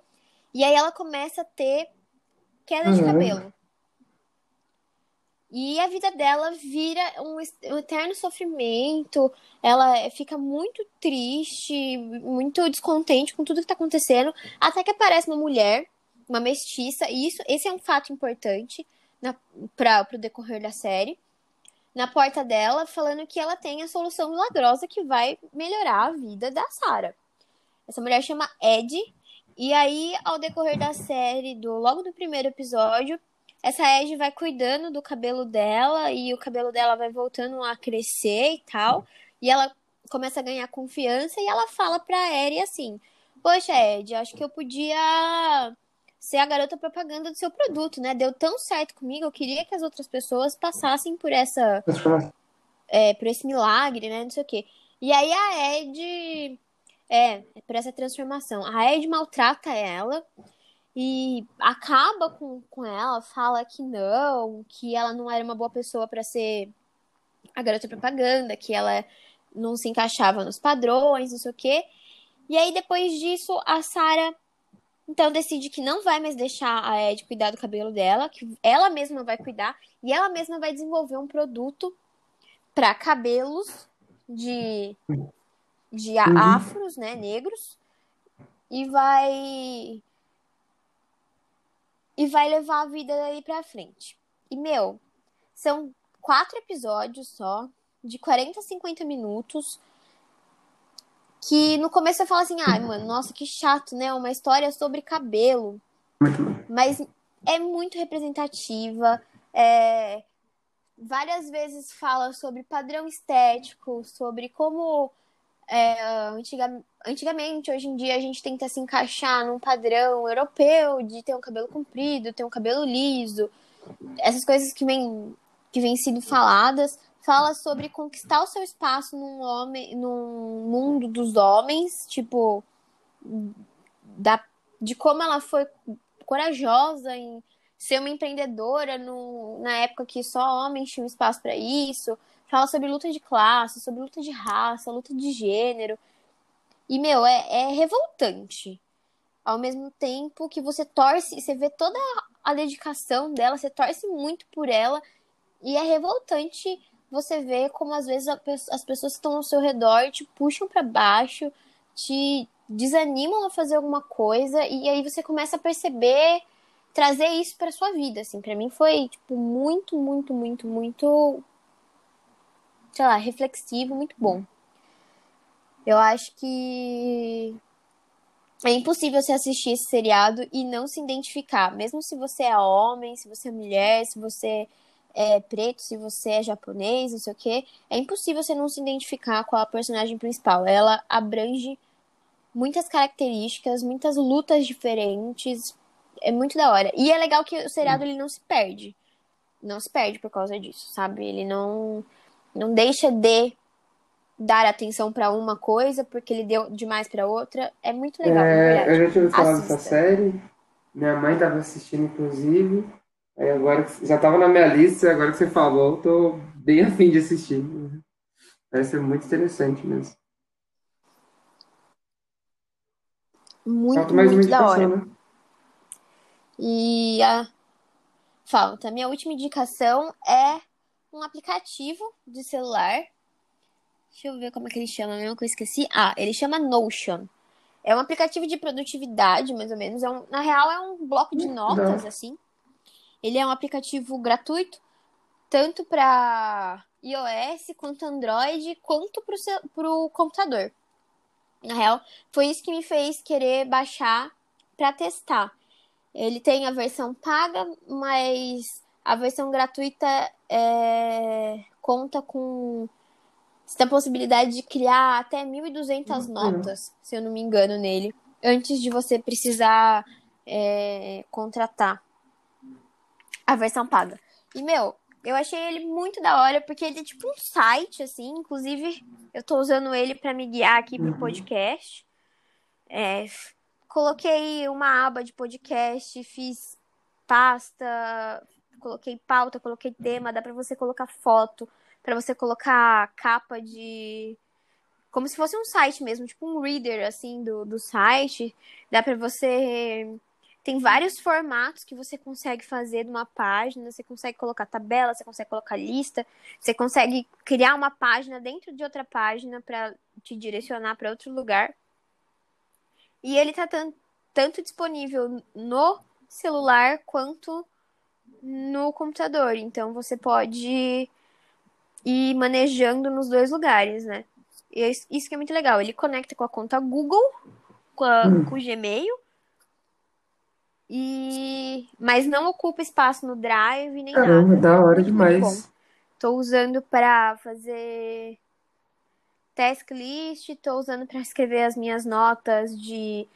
E aí ela começa a ter queda uhum. de cabelo. E a vida dela vira um, um, eterno sofrimento. Ela fica muito triste, muito descontente com tudo que tá acontecendo. Até que aparece uma mulher uma mestiça, e isso, esse é um fato importante para o decorrer da série, na porta dela, falando que ela tem a solução milagrosa que vai melhorar a vida da Sarah. Essa mulher chama Ed, e aí, ao decorrer da série, do logo do primeiro episódio, essa Ed vai cuidando do cabelo dela e o cabelo dela vai voltando a crescer e tal. E ela começa a ganhar confiança e ela fala pra Eri assim: Poxa, Ed, acho que eu podia ser a garota propaganda do seu produto, né? Deu tão certo comigo, eu queria que as outras pessoas passassem por essa. É, por esse milagre, né? Não sei o quê. E aí a Ed. É, por essa transformação. A Ed maltrata ela e acaba com, com ela, fala que não, que ela não era uma boa pessoa para ser a garota propaganda, que ela não se encaixava nos padrões, não sei o quê. E aí, depois disso, a Sarah então decide que não vai mais deixar a Ed cuidar do cabelo dela, que ela mesma vai cuidar e ela mesma vai desenvolver um produto para cabelos de de uhum. afros, né, negros, e vai e vai levar a vida daí para frente. E meu, são quatro episódios só, de 40 a 50 minutos que no começo você fala assim, ai, ah, mano, nossa, que chato, né? Uma história sobre cabelo. Mas é muito representativa. É... Várias vezes fala sobre padrão estético, sobre como é, antiga... antigamente, hoje em dia, a gente tenta se encaixar num padrão europeu de ter um cabelo comprido, ter um cabelo liso. Essas coisas que vêm que vêm sendo faladas fala sobre conquistar o seu espaço num homem, num mundo dos homens, tipo da, de como ela foi corajosa em ser uma empreendedora no, na época que só homens tinham espaço para isso. Fala sobre luta de classe, sobre luta de raça, luta de gênero. E, meu, é, é revoltante. Ao mesmo tempo que você torce, você vê toda a dedicação dela, você torce muito por ela. E é revoltante você vê como às vezes as pessoas que estão ao seu redor te puxam para baixo, te desanimam a fazer alguma coisa e aí você começa a perceber, trazer isso para sua vida, assim. Para mim foi tipo muito, muito, muito, muito sei lá, reflexivo, muito bom. Eu acho que é impossível você assistir esse seriado e não se identificar, mesmo se você é homem, se você é mulher, se você é preto, se você é japonês, não sei o quê, é impossível você não se identificar com a personagem principal. Ela abrange muitas características, muitas lutas diferentes. É muito da hora. E é legal que o seriado ele não se perde. Não se perde por causa disso, sabe? Ele não não deixa de dar atenção para uma coisa porque ele deu demais para outra. É muito legal. É, eu já ouvido falar dessa série. Minha mãe estava assistindo, inclusive. Aí agora já estava na minha lista, agora que você falou, tô bem [LAUGHS] afim de assistir. Vai ser muito interessante mesmo. Muito, muito da hora. Né? E a, falta. Minha última indicação é um aplicativo de celular. Deixa eu ver como é que ele chama mesmo que eu esqueci. Ah, ele chama Notion. É um aplicativo de produtividade, mais ou menos. É um, na real, é um bloco de notas, Não. assim. Ele é um aplicativo gratuito, tanto para iOS, quanto Android, quanto para o computador. Na real, foi isso que me fez querer baixar para testar. Ele tem a versão paga, mas a versão gratuita é, conta com você tem a possibilidade de criar até 1.200 notas, se eu não me engano, nele, antes de você precisar é, contratar a versão paga. E, meu, eu achei ele muito da hora, porque ele é tipo um site, assim. Inclusive, eu tô usando ele para me guiar aqui pro podcast. É, coloquei uma aba de podcast, fiz pasta, coloquei pauta, coloquei tema, dá para você colocar foto, para você colocar capa de como se fosse um site mesmo, tipo um reader assim do, do site. Dá para você tem vários formatos que você consegue fazer de uma página. Você consegue colocar tabela, você consegue colocar lista, você consegue criar uma página dentro de outra página para te direcionar para outro lugar. E ele tá tanto disponível no celular quanto no computador. Então você pode ir manejando nos dois lugares, né? E é isso que é muito legal. Ele conecta com a conta Google, com, a, hum. com o Gmail. E... Mas não ocupa espaço no Drive nem Caramba, nada. da hora demais. Tô usando para fazer task list, tô usando para escrever as minhas notas de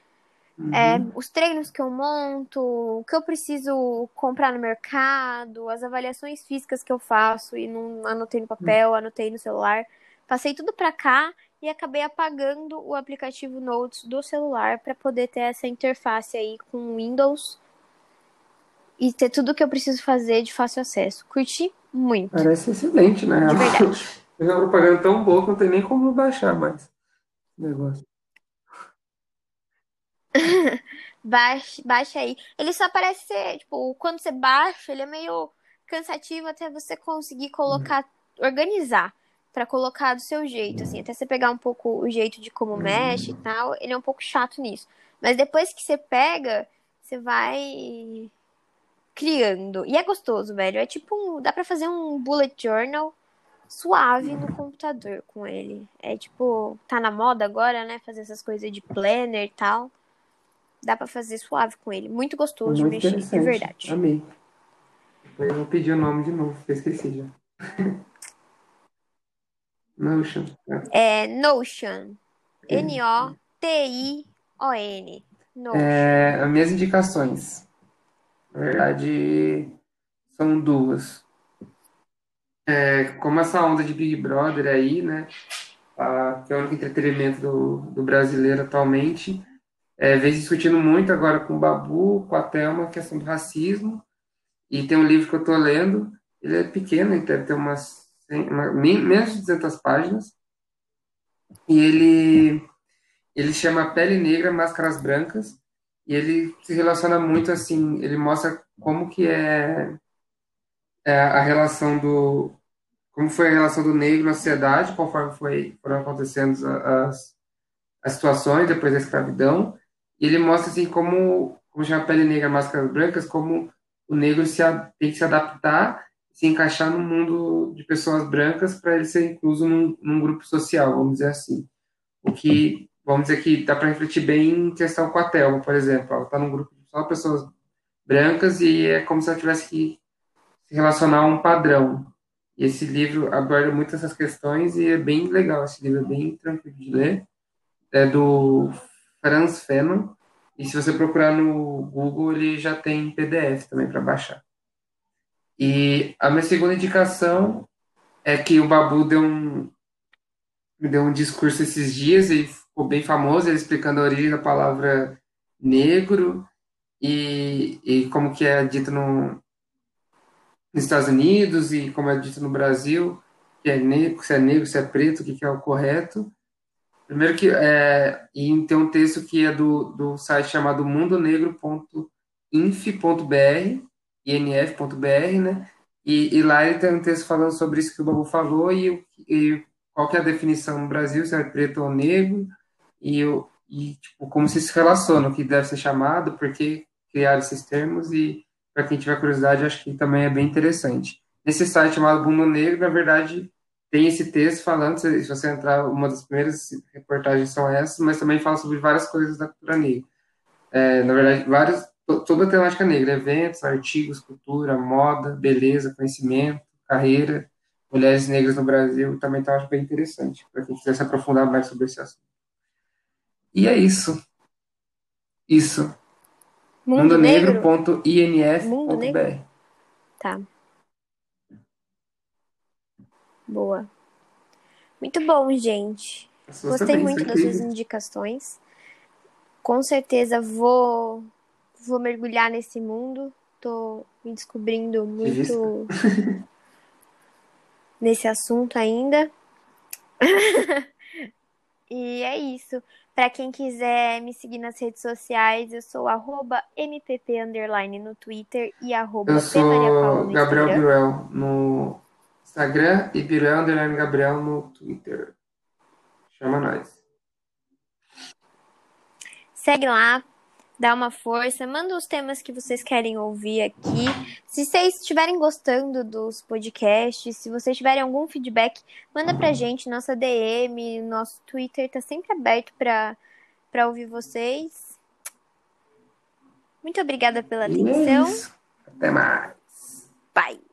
uhum. é, os treinos que eu monto, o que eu preciso comprar no mercado, as avaliações físicas que eu faço e não anotei no papel, uhum. anotei no celular. Passei tudo para cá e acabei apagando o aplicativo Notes do celular para poder ter essa interface aí com Windows e ter tudo que eu preciso fazer de fácil acesso. Curti muito. Parece excelente, né? De verdade. [LAUGHS] É uma propaganda tão boa que não tem nem como baixar mais o negócio. [LAUGHS] baixa, baixa aí. Ele só parece ser, tipo, quando você baixa, ele é meio cansativo até você conseguir colocar, uhum. organizar para colocar do seu jeito, assim, até você pegar um pouco o jeito de como mexe e tal, ele é um pouco chato nisso. Mas depois que você pega, você vai criando. E é gostoso, velho. É tipo um, dá para fazer um bullet journal suave no computador com ele. É tipo, tá na moda agora, né? Fazer essas coisas de planner e tal. Dá para fazer suave com ele. Muito gostoso Muito de mexer, de verdade. Amei. Eu vou pedir o nome de novo, porque eu esqueci já. [LAUGHS] Notion. É, Notion. N-O-T-I-O-N. Notion. É, as minhas indicações. Na verdade, são duas é, como essa onda de Big Brother aí, né, a, que é o único entretenimento do, do brasileiro atualmente, é, vem discutindo muito agora com o Babu, com a Thelma, a questão do racismo, e tem um livro que eu estou lendo, ele é pequeno, ele deve ter umas uma, menos de 200 páginas, e ele, ele chama Pele Negra, Máscaras Brancas, e ele se relaciona muito assim, ele mostra como que é, é a relação do, como foi a relação do negro na sociedade, conforme foi, foram acontecendo as, as situações depois da escravidão. E ele mostra assim como, como chama Pele Negra, Máscaras Brancas, como o negro se, tem que se adaptar, se encaixar no mundo de pessoas brancas para ele ser incluso num, num, grupo social, vamos dizer assim. O que, vamos dizer que dá para refletir bem em questão com a Thelma, por exemplo. Ela está num grupo de só pessoas brancas e é como se ela tivesse que se relacionar a um padrão. E esse livro aborda muito essas questões e é bem legal. Esse livro é bem tranquilo de ler. É do Franz Fanon. E se você procurar no Google, ele já tem PDF também para baixar. E a minha segunda indicação é que o Babu deu um, deu um discurso esses dias e ficou bem famoso, ele explicando a origem da palavra negro e, e como que é dito no, nos Estados Unidos e como é dito no Brasil, que é negro, se é negro, se é preto, o que, que é o correto. Primeiro que é, e tem um texto que é do, do site chamado mundonegro.inf.br inf.br, né? E, e, lá ele tem um texto falando sobre isso que o Babu falou e, e qual que é a definição no Brasil, se é preto ou negro, e, e tipo, como se se relaciona, o que deve ser chamado, por que criar esses termos, e para quem tiver curiosidade, acho que também é bem interessante. Nesse site chamado Bundo Negro, na verdade, tem esse texto falando, se você entrar, uma das primeiras reportagens são essas, mas também fala sobre várias coisas da cultura negra. É, na verdade, várias toda a temática negra, eventos, artigos, cultura, moda, beleza, conhecimento, carreira, mulheres negras no Brasil, também tá, acho bem interessante, para quem quiser se aprofundar mais sobre esse assunto. E é isso. Isso. mundonegro.inf.br Tá. Boa. Muito bom, gente. Gostei muito das suas indicações. Com certeza vou vou mergulhar nesse mundo. Tô me descobrindo muito [LAUGHS] nesse assunto ainda. [LAUGHS] e é isso. Para quem quiser me seguir nas redes sociais, eu sou mpp no Twitter e arroba eu sou Gabriel Biruel no Instagram e Biruel underline Gabriel no Twitter. Chama nós. Segue lá, dá uma força, manda os temas que vocês querem ouvir aqui. Se vocês estiverem gostando dos podcasts, se vocês tiverem algum feedback, manda pra gente, nossa DM, nosso Twitter tá sempre aberto pra, pra ouvir vocês. Muito obrigada pela atenção. Isso. Até mais. Bye.